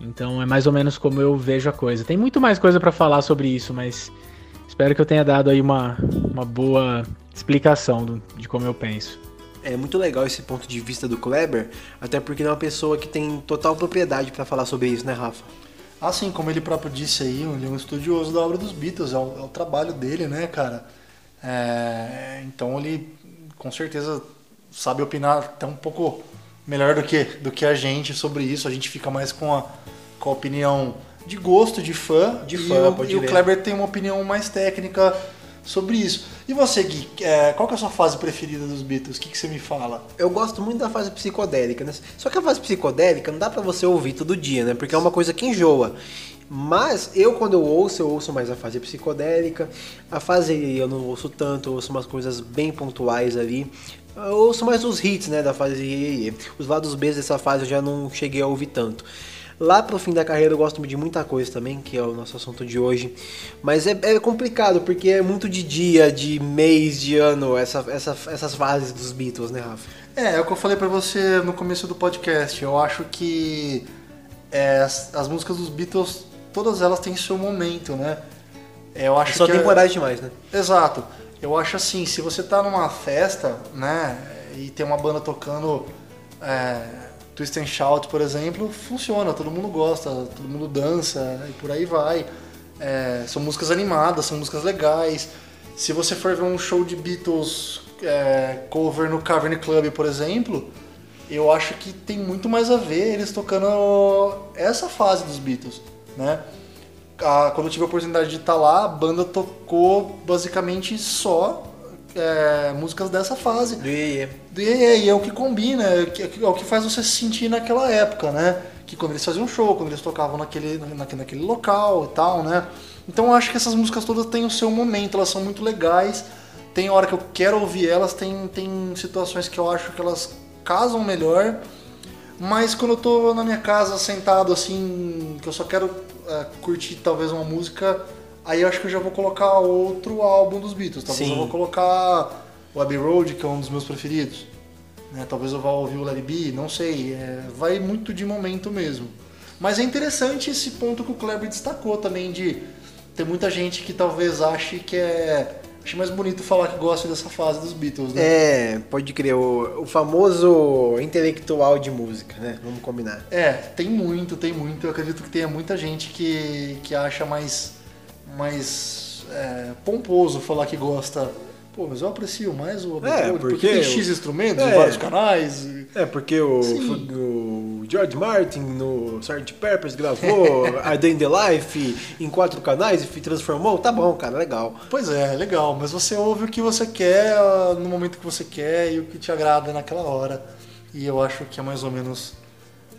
Então é mais ou menos como eu vejo a coisa. Tem muito mais coisa para falar sobre isso, mas Espero que eu tenha dado aí uma, uma boa explicação do- de como eu penso. É muito legal esse ponto de vista do Kleber, até porque ele é uma pessoa que tem total propriedade pra falar sobre isso, né, Rafa? Assim, como ele próprio disse aí, ele é um estudioso da obra dos Beatles, é o, é o trabalho dele, né, cara? É, então ele com certeza sabe opinar até um pouco melhor do que, do que a gente sobre isso. A gente fica mais com a, com a opinião de gosto, de fã. De e fã, o, pode E o. Kleber tem uma opinião mais técnica sobre isso. E você, Gui, é, qual que é a sua fase preferida dos Beatles? O que, que você me fala? Eu gosto muito da fase psicodélica, né? Só que a fase psicodélica não dá pra você ouvir todo dia, né? Porque é uma coisa que enjoa. Mas eu, quando eu ouço, eu ouço mais a fase psicodélica. A fase eu não ouço tanto, eu ouço umas coisas bem pontuais ali. Eu ouço mais os hits, né, da fase. Os lados B dessa fase eu já não cheguei a ouvir tanto. Lá pro fim da carreira eu gosto de muita coisa também, que é o nosso assunto de hoje. Mas é, é complicado, porque é muito de dia, de mês, de ano, essa, essa, essas fases dos Beatles, né, Rafa? É, é o que eu falei pra você no começo do podcast. Eu acho que é, as, as músicas dos Beatles, todas elas têm seu momento, né? É, Eu acho Só que é- temporada demais, né? Exato. Eu acho assim, se você tá numa festa, né, e tem uma banda tocando é, Twist and Shout, por exemplo, funciona, todo mundo gosta, todo mundo dança e por aí vai. É, são músicas animadas, são músicas legais. Se você for ver um show de Beatles é, cover no Cavern Club, por exemplo, eu acho que tem muito mais a ver eles tocando essa fase dos Beatles, né? a- quando eu tive a oportunidade de estar lá, a banda tocou basicamente só é, músicas dessa fase. Do Iê, Iê. E, é- e é o que combina, é, o que- é o que faz você se sentir naquela época, né? Que quando eles faziam show, quando eles tocavam naquele, naquele, naquele local e tal, né? Então eu acho que essas músicas todas têm o seu momento, elas são muito legais. Tem hora que eu quero ouvir elas, tem, tem situações que eu acho que elas casam melhor. Mas quando eu tô na minha casa sentado assim, que eu só quero é, curtir talvez uma música, aí eu acho que eu já vou colocar outro álbum dos Beatles. Talvez Sim. eu vou colocar o Abbey Road, que é um dos meus preferidos. né? Talvez eu vá ouvir o Larry B, não sei. é, vai muito de momento mesmo. Mas é interessante esse ponto que o Kleber destacou também de ter muita gente que talvez ache que é. Acho mais bonito falar que gosta dessa fase dos Beatles, né? É, pode crer, o, o famoso intelectual de música, né? Vamos combinar. É, tem muito, tem muito. Eu acredito que tenha muita gente que, que acha mais, mais é, pomposo falar que gosta. Pô, mas eu aprecio mais o Abbey É, Road, porque tem eu- X instrumentos É. em vários canais. e- É, porque o, o George Martin no Sgt. Peppers gravou (laughs) A Day in the Life em quatro canais e transformou. Tá bom, cara, legal. Pois é, legal, mas você ouve o que você quer ah, no momento que você quer e o que te agrada naquela hora. E eu acho que é mais ou menos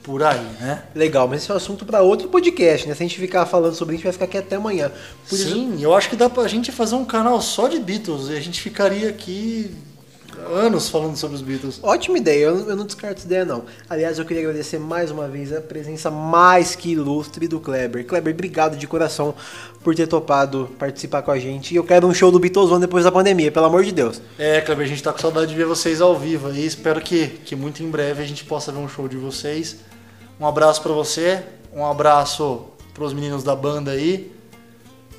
por aí, né? Legal, mas esse é um assunto pra outro podcast, né? Se a gente ficar falando sobre isso, vai ficar aqui até amanhã. Por isso- Sim, eu acho que dá pra gente fazer um canal só de Beatles e a gente ficaria aqui anos falando sobre os Beatles. Ótima ideia, eu, eu não descarto essa ideia não. Aliás, eu queria agradecer mais uma vez a presença mais que ilustre do Kleber. Kleber, obrigado de coração por ter topado participar com a gente. E eu quero um show do Beatles One depois da pandemia, pelo amor de Deus. É, Kleber, a gente tá com saudade de ver vocês ao vivo aí. Espero que, que muito em breve a gente possa ver um show de vocês. Um abraço pra você, um abraço pros meninos da banda aí.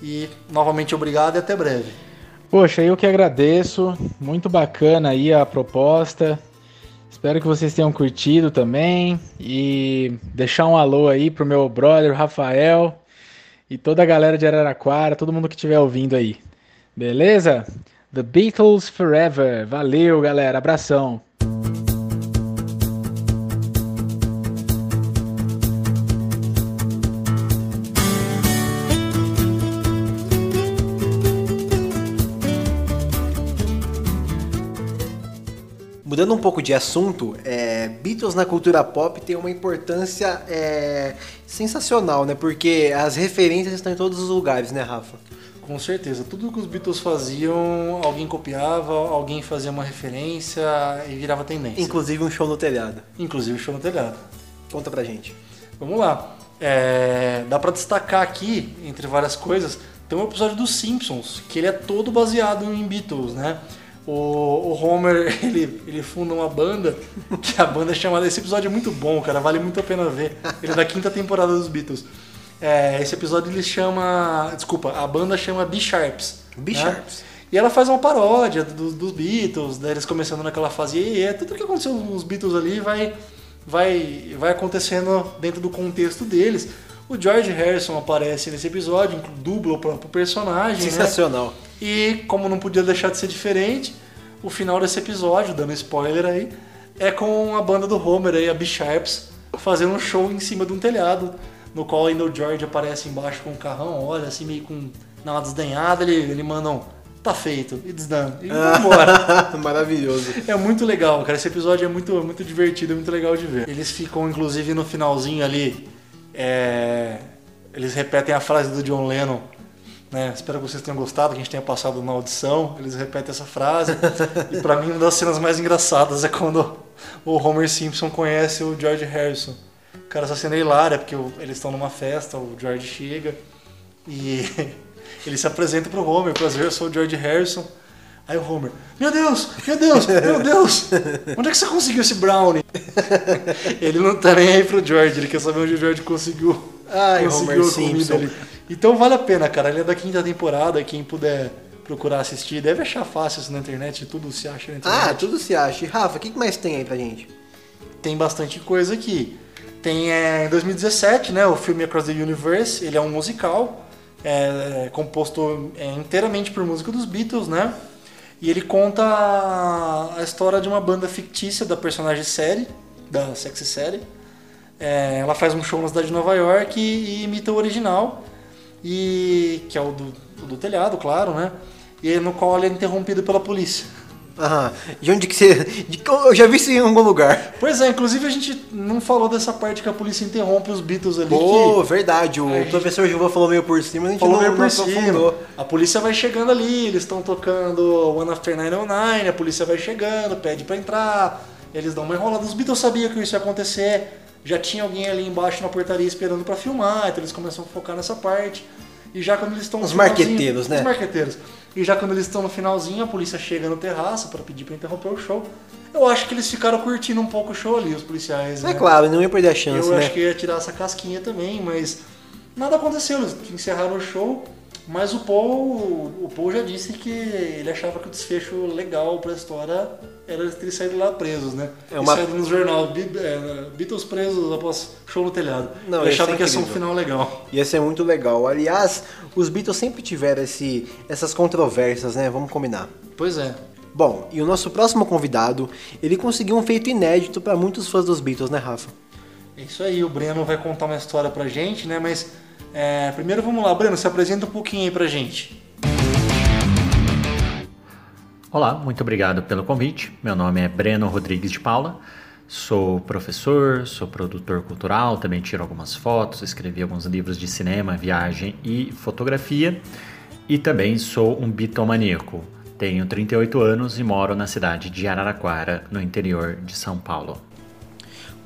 E novamente obrigado e até breve. Poxa, eu que agradeço. Muito bacana aí a proposta. Espero que vocês tenham curtido também. E deixar um alô aí pro meu brother Rafael e toda a galera de Araraquara, todo mundo que estiver ouvindo aí. Beleza? The Beatles Forever. Valeu, galera. Abração. Mudando um pouco de assunto, é, Beatles na cultura pop tem uma importância é, sensacional, né? Porque as referências estão em todos os lugares, né, Rafa? Com certeza, tudo que os Beatles faziam, alguém copiava, alguém fazia uma referência e virava tendência. Inclusive um show no telhado. Inclusive o show no telhado. Conta pra gente. Vamos lá. É, dá pra destacar aqui, entre várias coisas, tem um episódio dos Simpsons, que ele é todo baseado em Beatles, né? O, o Homer, (laughs) ele, ele funda uma banda, que a banda é chamada... Esse episódio é muito bom, cara, vale muito a pena ver. Ele é da quinta temporada dos Beatles. É, esse episódio ele chama... Desculpa, a banda chama B-Sharps. Bicharps. E ela faz uma paródia do- dos Beatles, né, eles começando naquela fase, e é tudo que aconteceu com os Beatles ali vai, vai, vai acontecendo dentro do contexto deles. O George Harrison aparece nesse episódio, dubla o próprio personagem, né? E como não podia deixar de ser diferente, o final desse episódio, dando spoiler aí, é com a banda do Homer aí, a B-Sharps, fazendo um show em cima de um telhado, no qual ainda o George aparece embaixo com um carrão, olha, assim, meio com uma desdenhada, ele, ele manda um, tá feito, e desdã, e vai embora. (laughs) Maravilhoso. É muito legal, cara. Esse episódio é muito, muito divertido, é muito legal de ver. Eles ficam, inclusive, no finalzinho ali. é, Eles repetem a frase do John Lennon. Né? Espero que vocês tenham gostado, que a gente tenha passado na audição. Eles repetem essa frase. e pra mim, uma das cenas mais engraçadas é quando o Homer Simpson conhece o George Harrison. Cara, essa cena é hilária, porque eles estão numa festa, o George chega e (laughs) ele se apresenta pro Homer, prazer, eu sou o George Harrison. Aí o Homer, meu Deus, meu Deus, meu Deus, onde é que você conseguiu esse brownie? (laughs) ele não tá nem aí pro George, ele quer saber onde o George conseguiu, Ai, conseguiu Homer a comida Simpson. ali. Então vale a pena, cara, ele é da quinta temporada, quem puder procurar assistir, deve achar fácil isso na internet, tudo se acha na internet. Ah, tudo se acha. Rafa, o que mais tem aí pra gente? tem bastante coisa aqui. Tem é, em 2017, né, o filme Across the Universe, ele é um musical, é, é, composto é, inteiramente por música dos Beatles, né? E ele conta a, a história de uma banda fictícia da personagem série, da sexy série. Ela faz um show na cidade de Nova York e, e imita o original, e que é o do, do telhado, claro, né? E no qual ele é interrompido pela polícia. Aham. De onde que você. de Eu já vi isso em algum lugar. Pois é, inclusive a gente não falou dessa parte que a polícia interrompe os Beatles ali. Pô, que verdade. O gente- professor Gilvan falou meio por cima, a gente falou não, meio por cima. A polícia vai chegando ali, eles estão tocando One After 909, a polícia vai chegando, pede pra entrar, eles dão uma enrolada. Os Beatles sabiam que isso ia acontecer, já tinha alguém ali embaixo na portaria esperando pra filmar, então eles começam a focar nessa parte. E já quando eles estão no Os finalzinho- marqueteiros, né? Os marqueteiros. E já quando eles estão no finalzinho, a polícia chega no terraço pra pedir pra interromper o show. Eu acho que eles ficaram curtindo um pouco o show ali, os policiais. É né? claro, não ia perder a chance, Eu né? acho que ia tirar essa casquinha também, mas nada aconteceu. Eles encerraram o show, mas o Paul, o Paul já disse que ele achava que o desfecho legal pra história era eles terem saído lá presos, né? É É uma- Saído no jornal, é, Beatles presos após show no telhado. Não, ele achava ser que ia ser um final legal. Ia ser muito legal. Aliás, os Beatles sempre tiveram esse, essas controvérsias, né? Vamos combinar. Pois é. Bom, e o nosso próximo convidado, ele conseguiu um feito inédito pra muitos fãs dos Beatles, né, Rafa? Isso aí, o Breno vai contar uma história pra gente, né? Mas é, primeiro vamos lá, Breno, se apresenta um pouquinho aí pra gente. Olá, muito obrigado pelo convite. Meu nome é Breno Rodrigues de Paula. Sou professor, sou produtor cultural, também tiro algumas fotos, escrevi alguns livros de cinema, viagem e fotografia. E também sou um bitomaníaco. Tenho 38 anos e moro na cidade de Araraquara, no interior de São Paulo.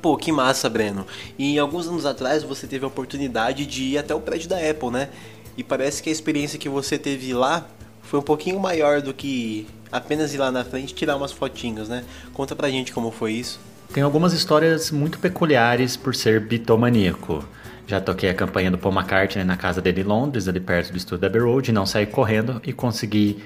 Pô, que massa, Breno. E alguns anos atrás você teve a oportunidade de ir até o prédio da Apple, né? E parece que a experiência que você teve lá foi um pouquinho maior do que apenas ir lá na frente e tirar umas fotinhos, né? Conta pra gente como foi isso. Tem algumas histórias muito peculiares por ser bitomaníaco. Já toquei a campanha do Paul McCartney na casa dele em Londres, ali perto do estúdio da Abbey Road, não saí correndo e consegui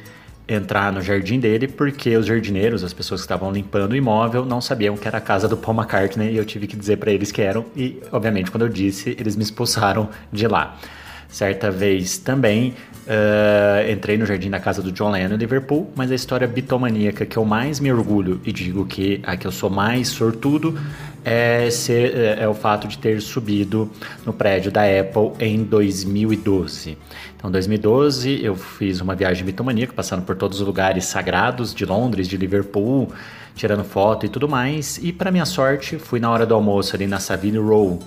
entrar no jardim dele porque os jardineiros, as pessoas que estavam limpando o imóvel, não sabiam que era a casa do Paul McCartney e eu tive que dizer para eles que eram e, obviamente, quando eu disse, eles me expulsaram de lá. Certa vez também eh, entrei no jardim da casa do John Lennon em Liverpool, mas a história bitomaníaca que eu mais me orgulho e digo que a que eu sou mais sortudo é, ser, é, é o fato de ter subido no prédio da Apple em 2012. Então, em 2012 eu fiz uma viagem bitomaníaca, passando por todos os lugares sagrados de Londres, de Liverpool, tirando foto e tudo mais. E para minha sorte, fui na hora do almoço ali na Savile Row,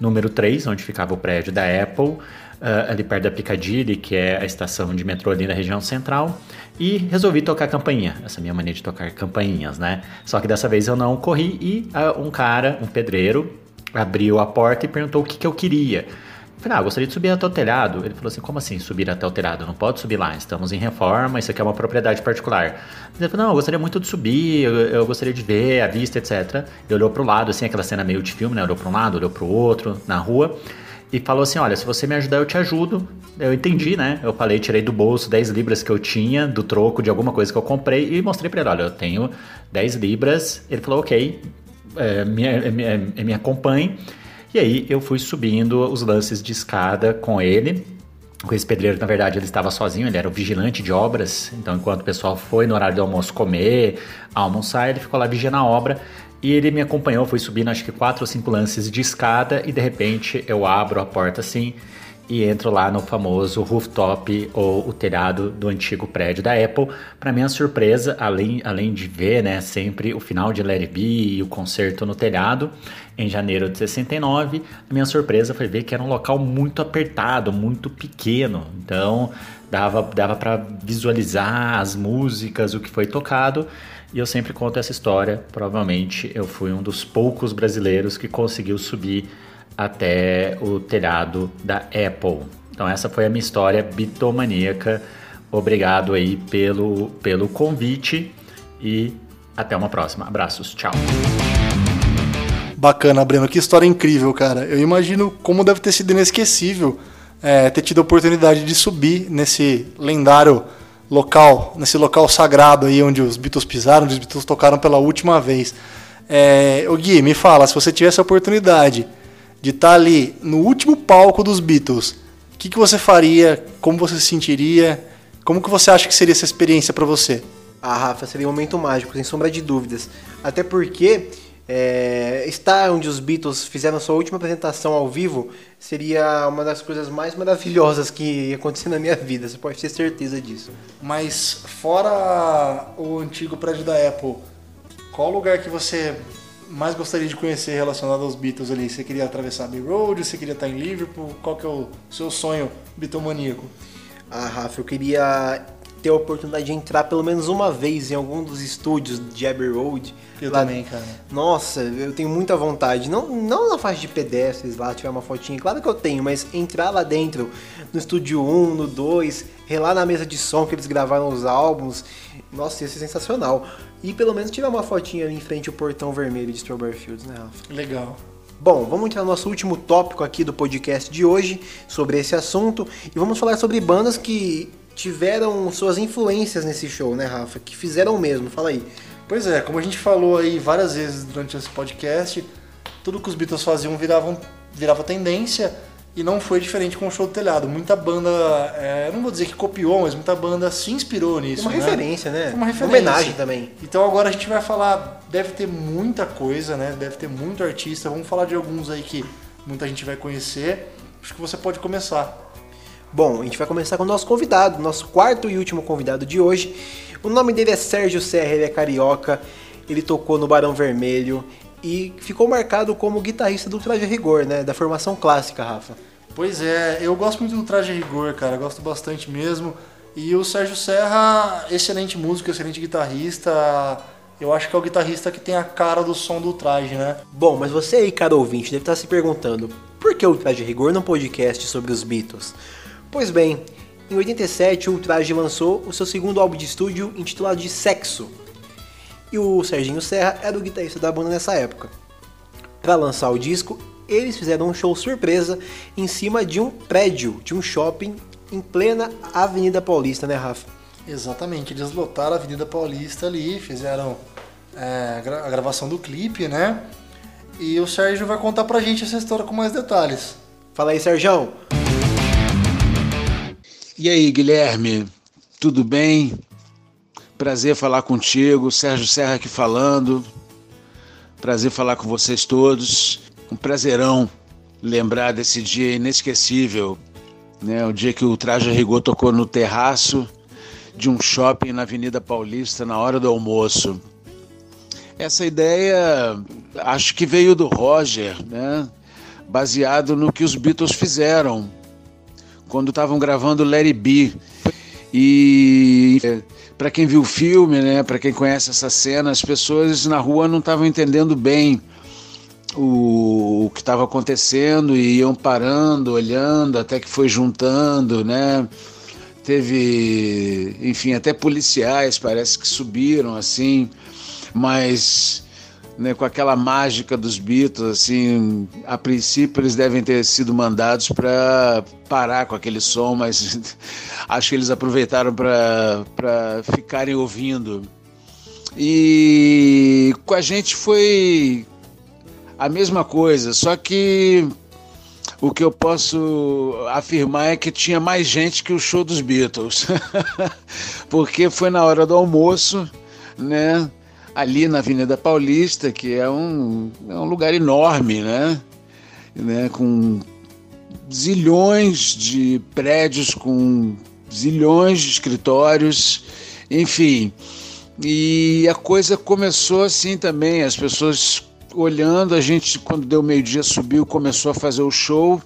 número 3, onde ficava o prédio da Apple, ah, ali perto da Piccadilly, que é a estação de metrô ali na região central, e resolvi tocar campainha, essa minha mania de tocar campainhas, né? Só que dessa vez eu não corri e ah, um cara, um pedreiro, abriu a porta e perguntou o que, que eu queria. Eu falei, ah, eu gostaria de subir até o telhado. Ele falou assim, como assim subir até o telhado? Não pode subir lá, estamos em reforma, isso aqui é uma propriedade particular. Ele falou, não, eu gostaria muito de subir, eu, eu gostaria de ver a vista, etc. Ele olhou pro lado, assim, aquela cena meio de filme, né? Olhou para um lado, olhou pro outro, na rua. E falou assim: Olha, se você me ajudar, eu te ajudo. Eu entendi, né? Eu falei, tirei do bolso 10 libras que eu tinha, do troco de alguma coisa que eu comprei, e mostrei pra ele: Olha, eu tenho 10 libras. Ele falou: Ok, é, me, é, é, me acompanhe. E aí eu fui subindo os lances de escada com ele. Com esse pedreiro, na verdade, ele estava sozinho, ele era o vigilante de obras. Então, enquanto o pessoal foi no horário do almoço comer, almoçar, ele ficou lá vigiando a obra. E ele me acompanhou, foi subindo acho que quatro ou cinco lances de escada e de repente eu abro a porta assim e entro lá no famoso rooftop ou o telhado do antigo prédio da Apple. Para minha surpresa, além, além de ver né, sempre o final de It Be e o concerto no telhado em janeiro de 69, a minha surpresa foi ver que era um local muito apertado, muito pequeno. Então dava, dava para visualizar as músicas, o que foi tocado. E eu sempre conto essa história. Provavelmente eu fui um dos poucos brasileiros que conseguiu subir até o telhado da Apple. Então essa foi a minha história bitomaníaca. Obrigado aí pelo, pelo convite e até uma próxima. Abraços, tchau. Bacana, Breno. Que história incrível, cara. Eu imagino como deve ter sido inesquecível é, ter tido a oportunidade de subir nesse lendário local, nesse local sagrado aí onde os Beatles pisaram, onde os Beatles tocaram pela última vez. É, o Gui, me fala, se você tivesse a oportunidade de estar ali no último palco dos Beatles, o que, que você faria? Como você se sentiria? Como que você acha que seria essa experiência para você? Ah, Rafa, seria um momento mágico, sem sombra de dúvidas. Até porque é, estar onde os Beatles fizeram sua última apresentação ao vivo seria uma das coisas mais maravilhosas que ia acontecer na minha vida, você pode ter certeza disso. Mas fora o antigo prédio da Apple, qual lugar que você mais gostaria de conhecer relacionado aos Beatles ali? Você queria atravessar a Abbey Road? Você queria estar em Liverpool? Qual que é o seu sonho bitomaníaco? Ah, Rafa, eu queria ter a oportunidade de entrar pelo menos uma vez em algum dos estúdios de Abbey Road. Eu Lá- também, cara. Nossa, eu tenho muita vontade. Não, não na faixa de pedestres lá, tirar uma fotinha. Claro que eu tenho, mas entrar lá dentro, no estúdio 1, no 2, relar na mesa de som que eles gravaram os álbuns. Nossa, ia ser sensacional. E pelo menos tirar uma fotinha ali em frente ao portão vermelho de Strawberry Fields, né, Rafa? Legal. Bom, vamos entrar no nosso último tópico aqui do podcast de hoje sobre esse assunto e vamos falar sobre bandas que tiveram suas influências nesse show, né, Rafa? Que fizeram o mesmo. Fala aí. Pois é, como a gente falou aí várias vezes durante esse podcast, tudo que os Beatles faziam viravam, virava tendência e não foi diferente com o show do telhado. Muita banda, é, eu não vou dizer que copiou, mas muita banda se inspirou nisso. Uma né? referência, né? Uma referência. homenagem também. Então agora a gente vai falar, deve ter muita coisa, né? Deve ter muito artista. Vamos falar de alguns aí que muita gente vai conhecer. Acho que você pode começar. Bom, a gente vai começar com o nosso convidado, nosso quarto e último convidado de hoje. O nome dele é Sérgio Serra, ele é carioca, ele tocou no Barão Vermelho e ficou marcado como guitarrista do Traje Rigor, né? Da formação clássica, Rafa. Pois é, eu gosto muito do Traje Rigor, cara, gosto bastante mesmo. E o Sérgio Serra, excelente músico, excelente guitarrista. Eu acho que é o guitarrista que tem a cara do som do traje, né? Bom, mas você aí, cara ouvinte, deve estar se perguntando por que o Traje Rigor num podcast sobre os Beatles? Pois bem, em 87 o Traje lançou o seu segundo álbum de estúdio intitulado de Sexo. E o Serginho Serra era o guitarrista da banda nessa época. Para lançar o disco, eles fizeram um show surpresa em cima de um prédio, de um shopping em plena Avenida Paulista, né, Rafa? Exatamente, eles lotaram a Avenida Paulista ali, fizeram é, a gra- a gravação do clipe, né? E o Sérgio vai contar pra gente essa história com mais detalhes. Fala aí, Serjão. E aí, Guilherme, tudo bem? Prazer falar contigo, Sérgio Serra aqui falando. Prazer falar com vocês todos. Um prazerão lembrar desse dia inesquecível, né? O dia que o Traje Rigor tocou no terraço de um shopping na Avenida Paulista na hora do almoço. Essa ideia acho que veio do Roger, né? Baseado no que os Beatles fizeram quando estavam gravando It Be. E para quem viu o filme, né, para quem conhece essa cena, as pessoas na rua não estavam entendendo bem o, o que estava acontecendo e iam parando, olhando, até que foi juntando, né? Teve, enfim, até policiais parece que subiram assim, mas né, com aquela mágica dos Beatles, assim, a princípio eles devem ter sido mandados para parar com aquele som, mas (laughs) acho que eles aproveitaram para ficarem ouvindo. E com a gente foi a mesma coisa, só que o que eu posso afirmar é que tinha mais gente que o show dos Beatles, (laughs) porque foi na hora do almoço, né? Ali na Avenida Paulista, que é um, é um lugar enorme, né? né? Com zilhões de prédios, com zilhões de escritórios, enfim. E a coisa começou assim também, as pessoas olhando, a gente, quando deu meio-dia, subiu, começou a fazer o show,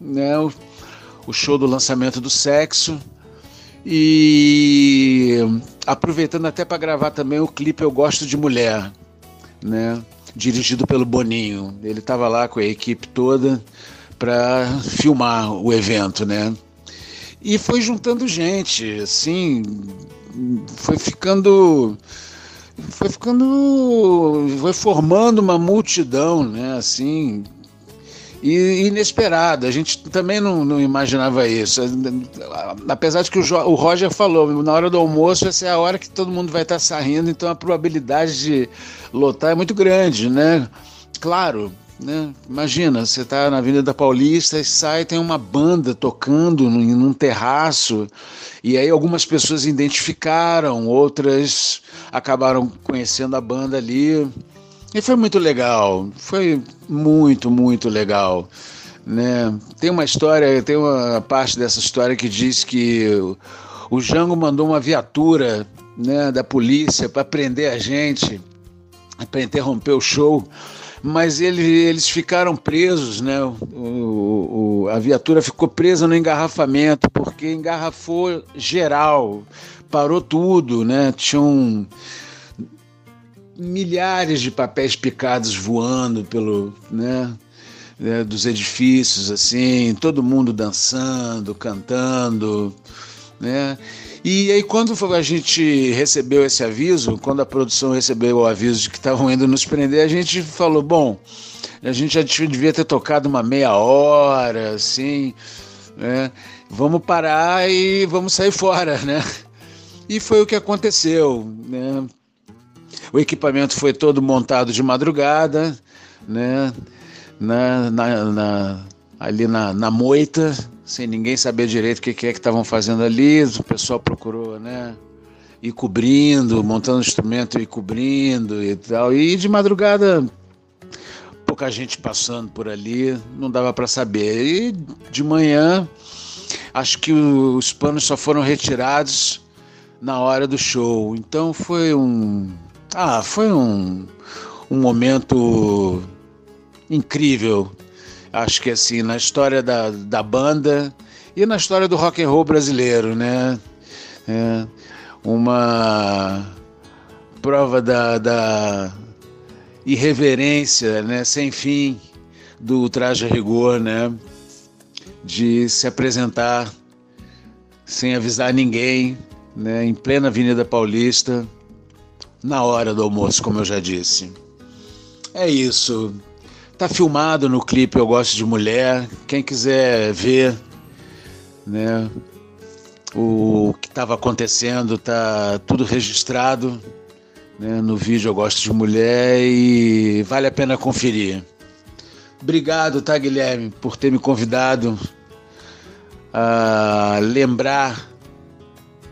né? O, o show do lançamento do sexo. E aproveitando até para gravar também o clipe Eu Gosto de Mulher, né? Dirigido pelo Boninho. Ele estava lá com a equipe toda para filmar o evento, né? E foi juntando gente, assim, foi ficando foi ficando foi formando uma multidão né assim e inesperada a gente também não, não imaginava isso apesar de que o, o, Roger falou na hora do almoço essa é a hora que todo mundo vai estar saindo então a probabilidade de lotar é muito grande né claro né? Imagina, você está na Avenida Paulista e sai, tem uma banda tocando num, num terraço, e aí algumas pessoas identificaram, outras acabaram conhecendo a banda ali. E foi muito legal, foi muito, muito legal. Né? Tem uma história, tem uma parte dessa história que diz que o Jango mandou uma viatura né, da polícia para prender a gente, para interromper o show mas ele, eles ficaram presos, né? O, o, a viatura ficou presa no engarrafamento, porque engarrafou geral, parou tudo, né? Tinham milhares de papéis picados voando pelo, né? né dos edifícios, assim, todo mundo dançando, cantando, né? E aí, quando a gente recebeu esse aviso, quando a produção recebeu o aviso de que estavam indo nos prender, a gente falou: bom, a gente já devia ter tocado uma meia hora, assim, né? Vamos parar e vamos sair fora, né? E foi o que aconteceu, né? O equipamento foi todo montado de madrugada, né? Na, na, na ali na, na moita, sem ninguém saber direito o que, que é que estavam fazendo ali. O pessoal procurou, né? Ir cobrindo, montando instrumento e cobrindo e tal. E de madrugada, pouca gente passando por ali, não dava para saber. E de manhã, acho que os panos só foram retirados na hora do show. Então foi um. Ah, foi um, um momento incrível acho que assim, na história da, da banda e na história do rock and roll brasileiro, né? É uma prova da, da irreverência, né? Sem fim do traje a rigor, né? De se apresentar sem avisar ninguém, né? Em plena Avenida Paulista, na hora do almoço, como eu já disse. É isso. Tá filmado no clipe Eu Gosto de Mulher. Quem quiser ver, né? O que estava acontecendo tá tudo registrado né, no vídeo Eu Gosto de Mulher e vale a pena conferir. Obrigado, tá, Guilherme, por ter me convidado a lembrar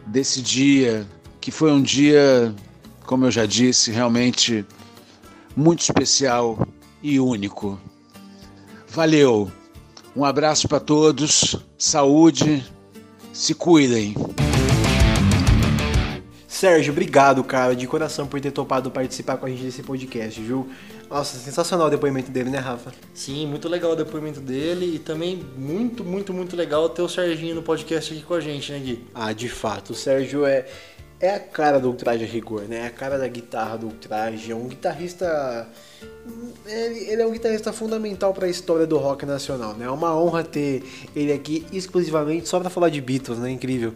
desse dia, que foi um dia, como eu já disse, realmente muito especial e único. Valeu, um abraço para todos, saúde, se cuidem. Sérgio, obrigado, cara, de coração por ter topado participar com a gente desse podcast, viu? Nossa, sensacional o depoimento dele, né, Rafa? Sim, muito legal o depoimento dele e também muito, muito, muito legal ter o Serginho no podcast aqui com a gente, né, Gui? Ah, de fato, o Sérgio é, é a cara do Ultraje Rigor, né? É a cara da guitarra do Ultraje, é um guitarrista ele, ele, é um guitarrista fundamental para a história do rock nacional, né? É uma honra ter ele aqui exclusivamente só para falar de Beatles, né? Incrível.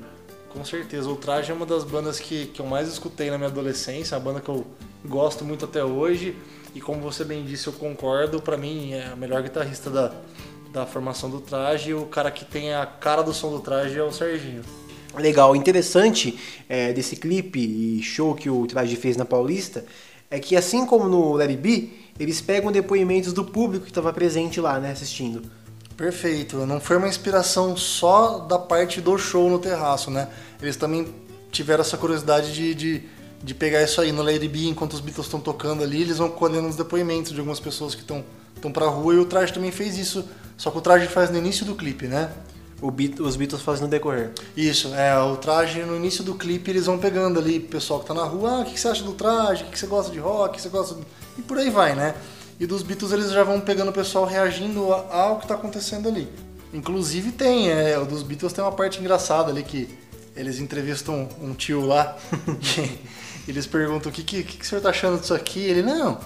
Com certeza, o Traje é uma das bandas que, que eu mais escutei na minha adolescência, a banda que eu gosto muito até hoje. E como você bem disse, eu concordo. Pra mim, é o melhor guitarrista da, da formação do traje. O cara que tem a cara do som do traje é o Serginho. Legal, interessante é, desse clipe e show que o Traje fez na Paulista é que assim como no Larry B, eles pegam depoimentos do público que estava presente lá, né, assistindo. Perfeito. Não foi uma inspiração só da parte do show no terraço, né? Eles também tiveram essa curiosidade de, de, de pegar isso aí no Lady B, enquanto os Beatles estão tocando ali, eles vão colhendo os depoimentos de algumas pessoas que estão estão pra rua e o Traje também fez isso. Só que o Traje faz no início do clipe, né? Beat- os Beatles fazem no decorrer. Isso, é, o traje no início do clipe eles vão pegando ali o pessoal que tá na rua, ah, o que você acha do traje, o que que você gosta de rock, o que você gosta. do-" E por aí vai, né? E dos Beatles eles já vão pegando o pessoal reagindo ao que tá acontecendo ali. Inclusive tem, é, o dos Beatles tem uma parte engraçada ali que eles entrevistam um tio lá, (laughs) eles perguntam o que, que, que, que o senhor tá achando disso aqui? Ele, não,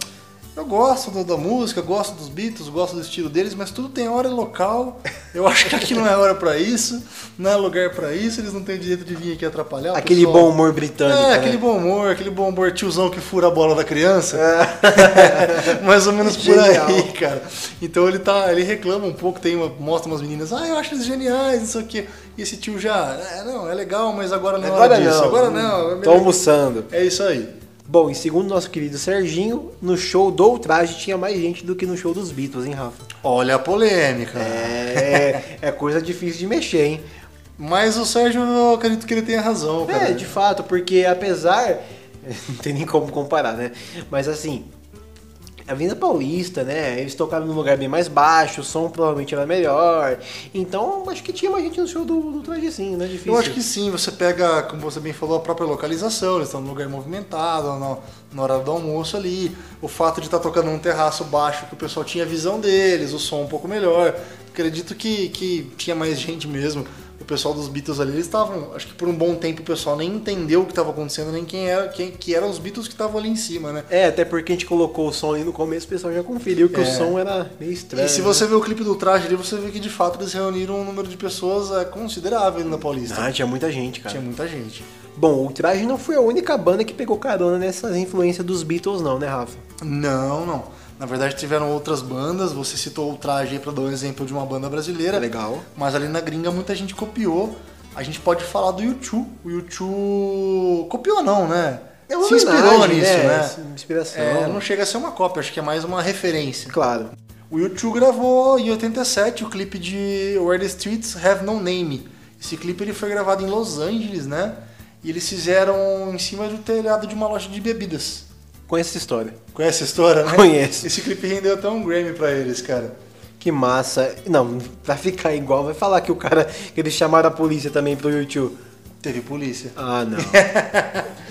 eu gosto da música, gosto dos Beatles, gosto do estilo deles, mas tudo tem hora e local. Eu acho que aqui não é hora pra isso, não é lugar pra isso, eles não têm direito de vir aqui atrapalhar. o Aquele pessoal. bom humor britânico. É, né? aquele bom humor, aquele bom humor tiozão que fura a bola da criança. (laughs) Mais ou menos (laughs) por Genial. aí, cara. Então ele tá, ele reclama um pouco, tem uma, mostra umas meninas, ah, eu acho eles geniais, isso aqui. E esse tio já, é, não, é legal, mas agora não é hora disso. não. Agora não. é Tô almoçando. É isso aí. Bom, e segundo nosso querido Serginho, no show do Traje tinha mais gente do que no show dos Beatles, hein, Rafa? Olha a polêmica. É, é coisa difícil de mexer, hein? Mas o Sérgio, eu acredito que ele tenha razão, cara. É, de fato, porque apesar. (laughs) Não tem nem como comparar, né? Mas assim. A Avenida Paulista, né? Eles tocaram num lugar bem mais baixo, o som provavelmente era melhor. Então, acho que tinha mais gente no show do, do Trajecinho, né? Difícil. Eu acho que sim, você pega, como você bem falou, a própria localização, eles estão num lugar movimentado, no, no horário do almoço ali, o fato de estar tocando num terraço baixo que o pessoal tinha a visão deles, o som um pouco melhor. Acredito que, que tinha mais gente mesmo. O pessoal dos Beatles ali, eles estavam, acho que por um bom tempo o pessoal nem entendeu o que estava acontecendo, nem quem era, quem que eram os Beatles que estavam ali em cima, né? É, até porque a gente colocou o som ali no começo, o pessoal já conferiu que É. o som era meio estranho. E se né? você ver o clipe do traje ali, você vê que de fato eles reuniram um número de pessoas é, considerável ali na Paulista. Ah, tinha muita gente, cara. Tinha muita gente. Bom, o Traje não foi a única banda que pegou carona nessas influências dos Beatles, não, né, Rafa? Não, não. Na verdade tiveram outras bandas, você citou o traje aí pra dar um exemplo de uma banda brasileira. Legal. Mas ali na gringa muita gente copiou. A gente pode falar do YouTube. O YouTube copiou não, né? É uma Se inspirou homenagem, nisso, né? né? Inspiração. É, não chega a ser uma cópia, acho que é mais uma referência. Claro. O YouTube gravou em 87 o clipe de Where the Streets Have No Name. Esse clipe ele foi gravado em Los Angeles, né? E eles fizeram em cima do telhado de uma loja de bebidas. Conhece essa história. Conhece a história, né? Conheço. Esse clipe rendeu até um Grammy pra eles, cara. Que massa. Não, pra ficar igual, vai falar que o cara. que eles chamaram a polícia também pro YouTube. Teve polícia. Ah, não.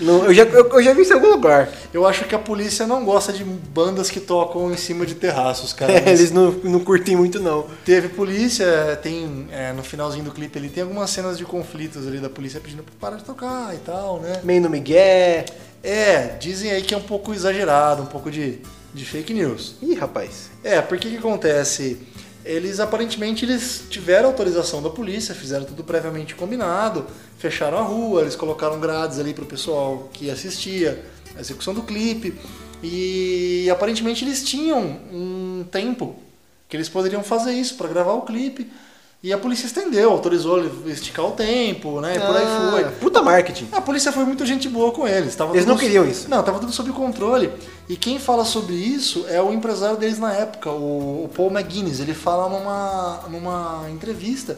(laughs) não eu, já, eu, eu já vi isso em algum lugar. Eu acho que a polícia não gosta de bandas que tocam em cima de terraços, cara. É, (laughs) eles não, não curtem muito, não. Teve polícia, tem é, no finalzinho do clipe ali tem algumas cenas de conflitos ali da polícia pedindo pra parar de tocar e tal, né? Meio no Miguel. É, dizem aí que é um pouco exagerado, um pouco de, de fake news. Ih, rapaz. É, porque que acontece? Eles aparentemente eles tiveram autorização da polícia, fizeram tudo previamente combinado, fecharam a rua, eles colocaram grades ali pro pessoal que assistia a execução do clipe e aparentemente eles tinham um tempo que eles poderiam fazer isso para gravar o clipe e a polícia estendeu, autorizou esticar o tempo, né? E por aí Ah, foi. Puta marketing. A polícia foi muito gente boa com eles. Tava Eles não queriam isso. Não, tava tudo sob controle. E quem fala sobre isso é o empresário deles na época, o, o Paul McGuinness. Ele fala numa, numa entrevista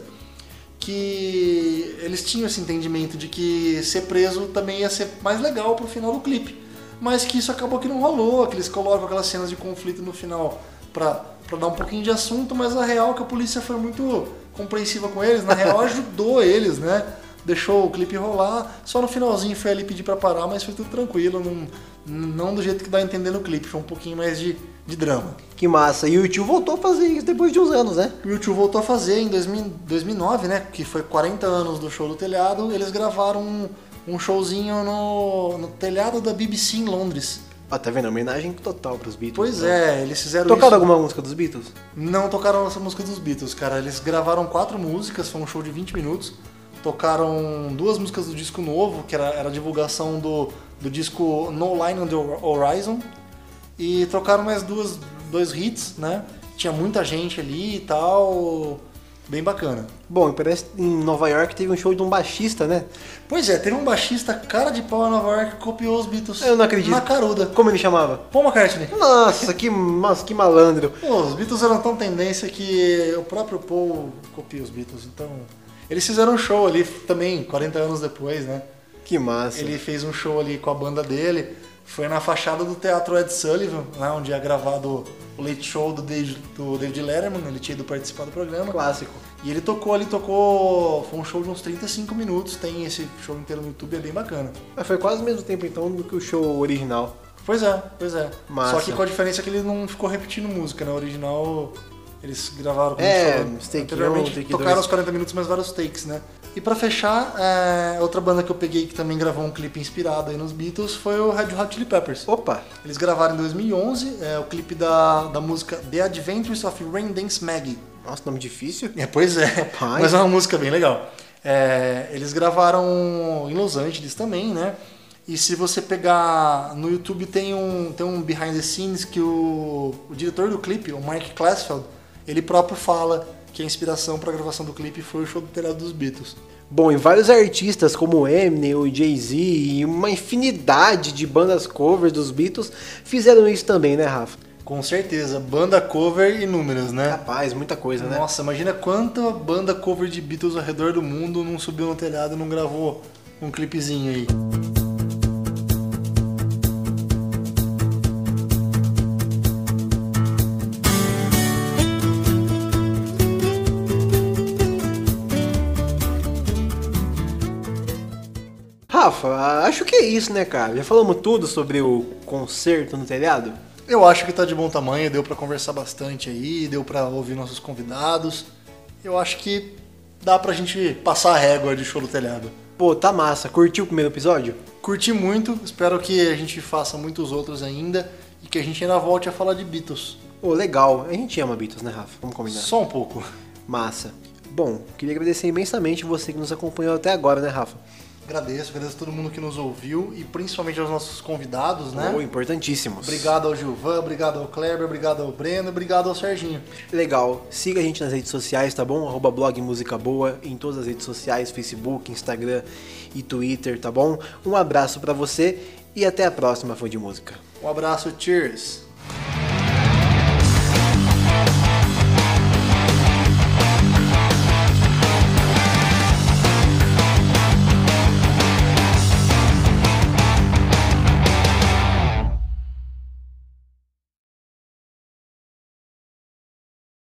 que eles tinham esse entendimento de que ser preso também ia ser mais legal pro final do clipe. Mas que isso acabou que não rolou, que eles colocam aquelas cenas de conflito no final pra, pra dar um pouquinho de assunto, mas a real é que a polícia foi muito compreensiva com eles, na real (laughs) ajudou eles, né? Deixou o clipe rolar, só no finalzinho foi ali pedir pra parar, mas foi tudo tranquilo, não, não do jeito que dá a entender no clipe, foi um pouquinho mais de, de drama. Que massa. E o YouTube voltou a fazer isso depois de uns anos, né? O YouTube voltou a fazer em 2000 2009, né? Que foi 40 anos do show do telhado. Eles gravaram um, um showzinho no, no telhado da BBC em Londres. Ó, tá vendo? Homenagem total pros Beatles. Pois então. é, eles fizeram Tocaram isso. alguma música dos Beatles? Não tocaram essa música dos Beatles, cara. Eles gravaram quatro músicas, foi um show de 20 minutos. Tocaram duas músicas do disco novo, que era, era a divulgação do, do disco No Line on the Horizon. E trocaram mais duas, dois hits, né? Tinha muita gente ali e tal. Bem bacana. Bom, parece que em Nova York teve um show de um baixista, né? Pois é, teve um baixista cara de pau em Nova York que copiou os Beatles. Eu não acredito. Na caruda. Como ele chamava? Paul McCartney. Nossa, que, nossa, que malandro. Pô, os Beatles eram tão tendência que o próprio Paul copia os Beatles. Então, eles fizeram um show ali também, 40 anos depois, né? Que massa. Ele fez um show ali com a banda dele. Foi na fachada do Teatro Ed Sullivan, lá onde é gravado o Late Show do David, do David Letterman. Ele tinha ido participar do programa. Clássico. E ele tocou ali, tocou. Foi um show de uns 35 minutos. Tem esse show inteiro no YouTube, é bem bacana. Mas foi quase o mesmo tempo então do que o show original. Pois é, pois é. Massa. Só que com a diferença que ele não ficou repetindo música, né? O original eles gravaram como É, falou anteriormente, um, tocaram dois. os 40 minutos mais vários takes, né? E pra fechar, é, outra banda que eu peguei que também gravou um clipe inspirado aí nos Beatles foi o Red Hot Chili Peppers. Opa! Eles gravaram em 2011 é, o clipe da, da música The Adventures of Rain Dance Maggie. Nossa, nome difícil. É, pois é, Rapaz. mas é uma música bem legal. É, eles gravaram em Los Angeles também, né? E se você pegar no YouTube tem um, tem um behind the scenes que o, o diretor do clipe, o Mike Classfeld, ele próprio fala que a inspiração para a gravação do clipe foi o show do telhado dos Beatles. Bom, e vários artistas como o Eminem, o Jay-Z e uma infinidade de bandas covers dos Beatles fizeram isso também, né, Rafa? Com certeza, banda cover números, né? Rapaz, muita coisa, né? Nossa, imagina quanta banda cover de Beatles ao redor do mundo não subiu no telhado e não gravou um clipezinho aí. Rafa, acho que é isso, né, cara? Já falamos tudo sobre o concerto no telhado? Eu acho que tá de bom tamanho, deu pra conversar bastante aí, deu pra ouvir nossos convidados. Eu acho que dá pra gente passar a régua de show do telhado. Pô, tá massa. Curtiu o primeiro episódio? Curti muito, espero que a gente faça muitos outros ainda e que a gente ainda volte a falar de Beatles. Pô, legal. A gente ama Beatles, né, Rafa? Vamos combinar. Só um pouco. Massa. Bom, queria agradecer imensamente você que nos acompanhou até agora, né, Rafa? Agradeço, agradeço a todo mundo que nos ouviu e principalmente aos nossos convidados, né? Pô, importantíssimos. Obrigado ao Gilvan, obrigado ao Kleber, obrigado ao Breno, obrigado ao Serginho. Legal. Siga a gente nas redes sociais, tá bom? Arroba blog Música Boa em todas as redes sociais, Facebook, Instagram e Twitter, tá bom? Um abraço pra você e até a próxima, fã de música. Um abraço, cheers!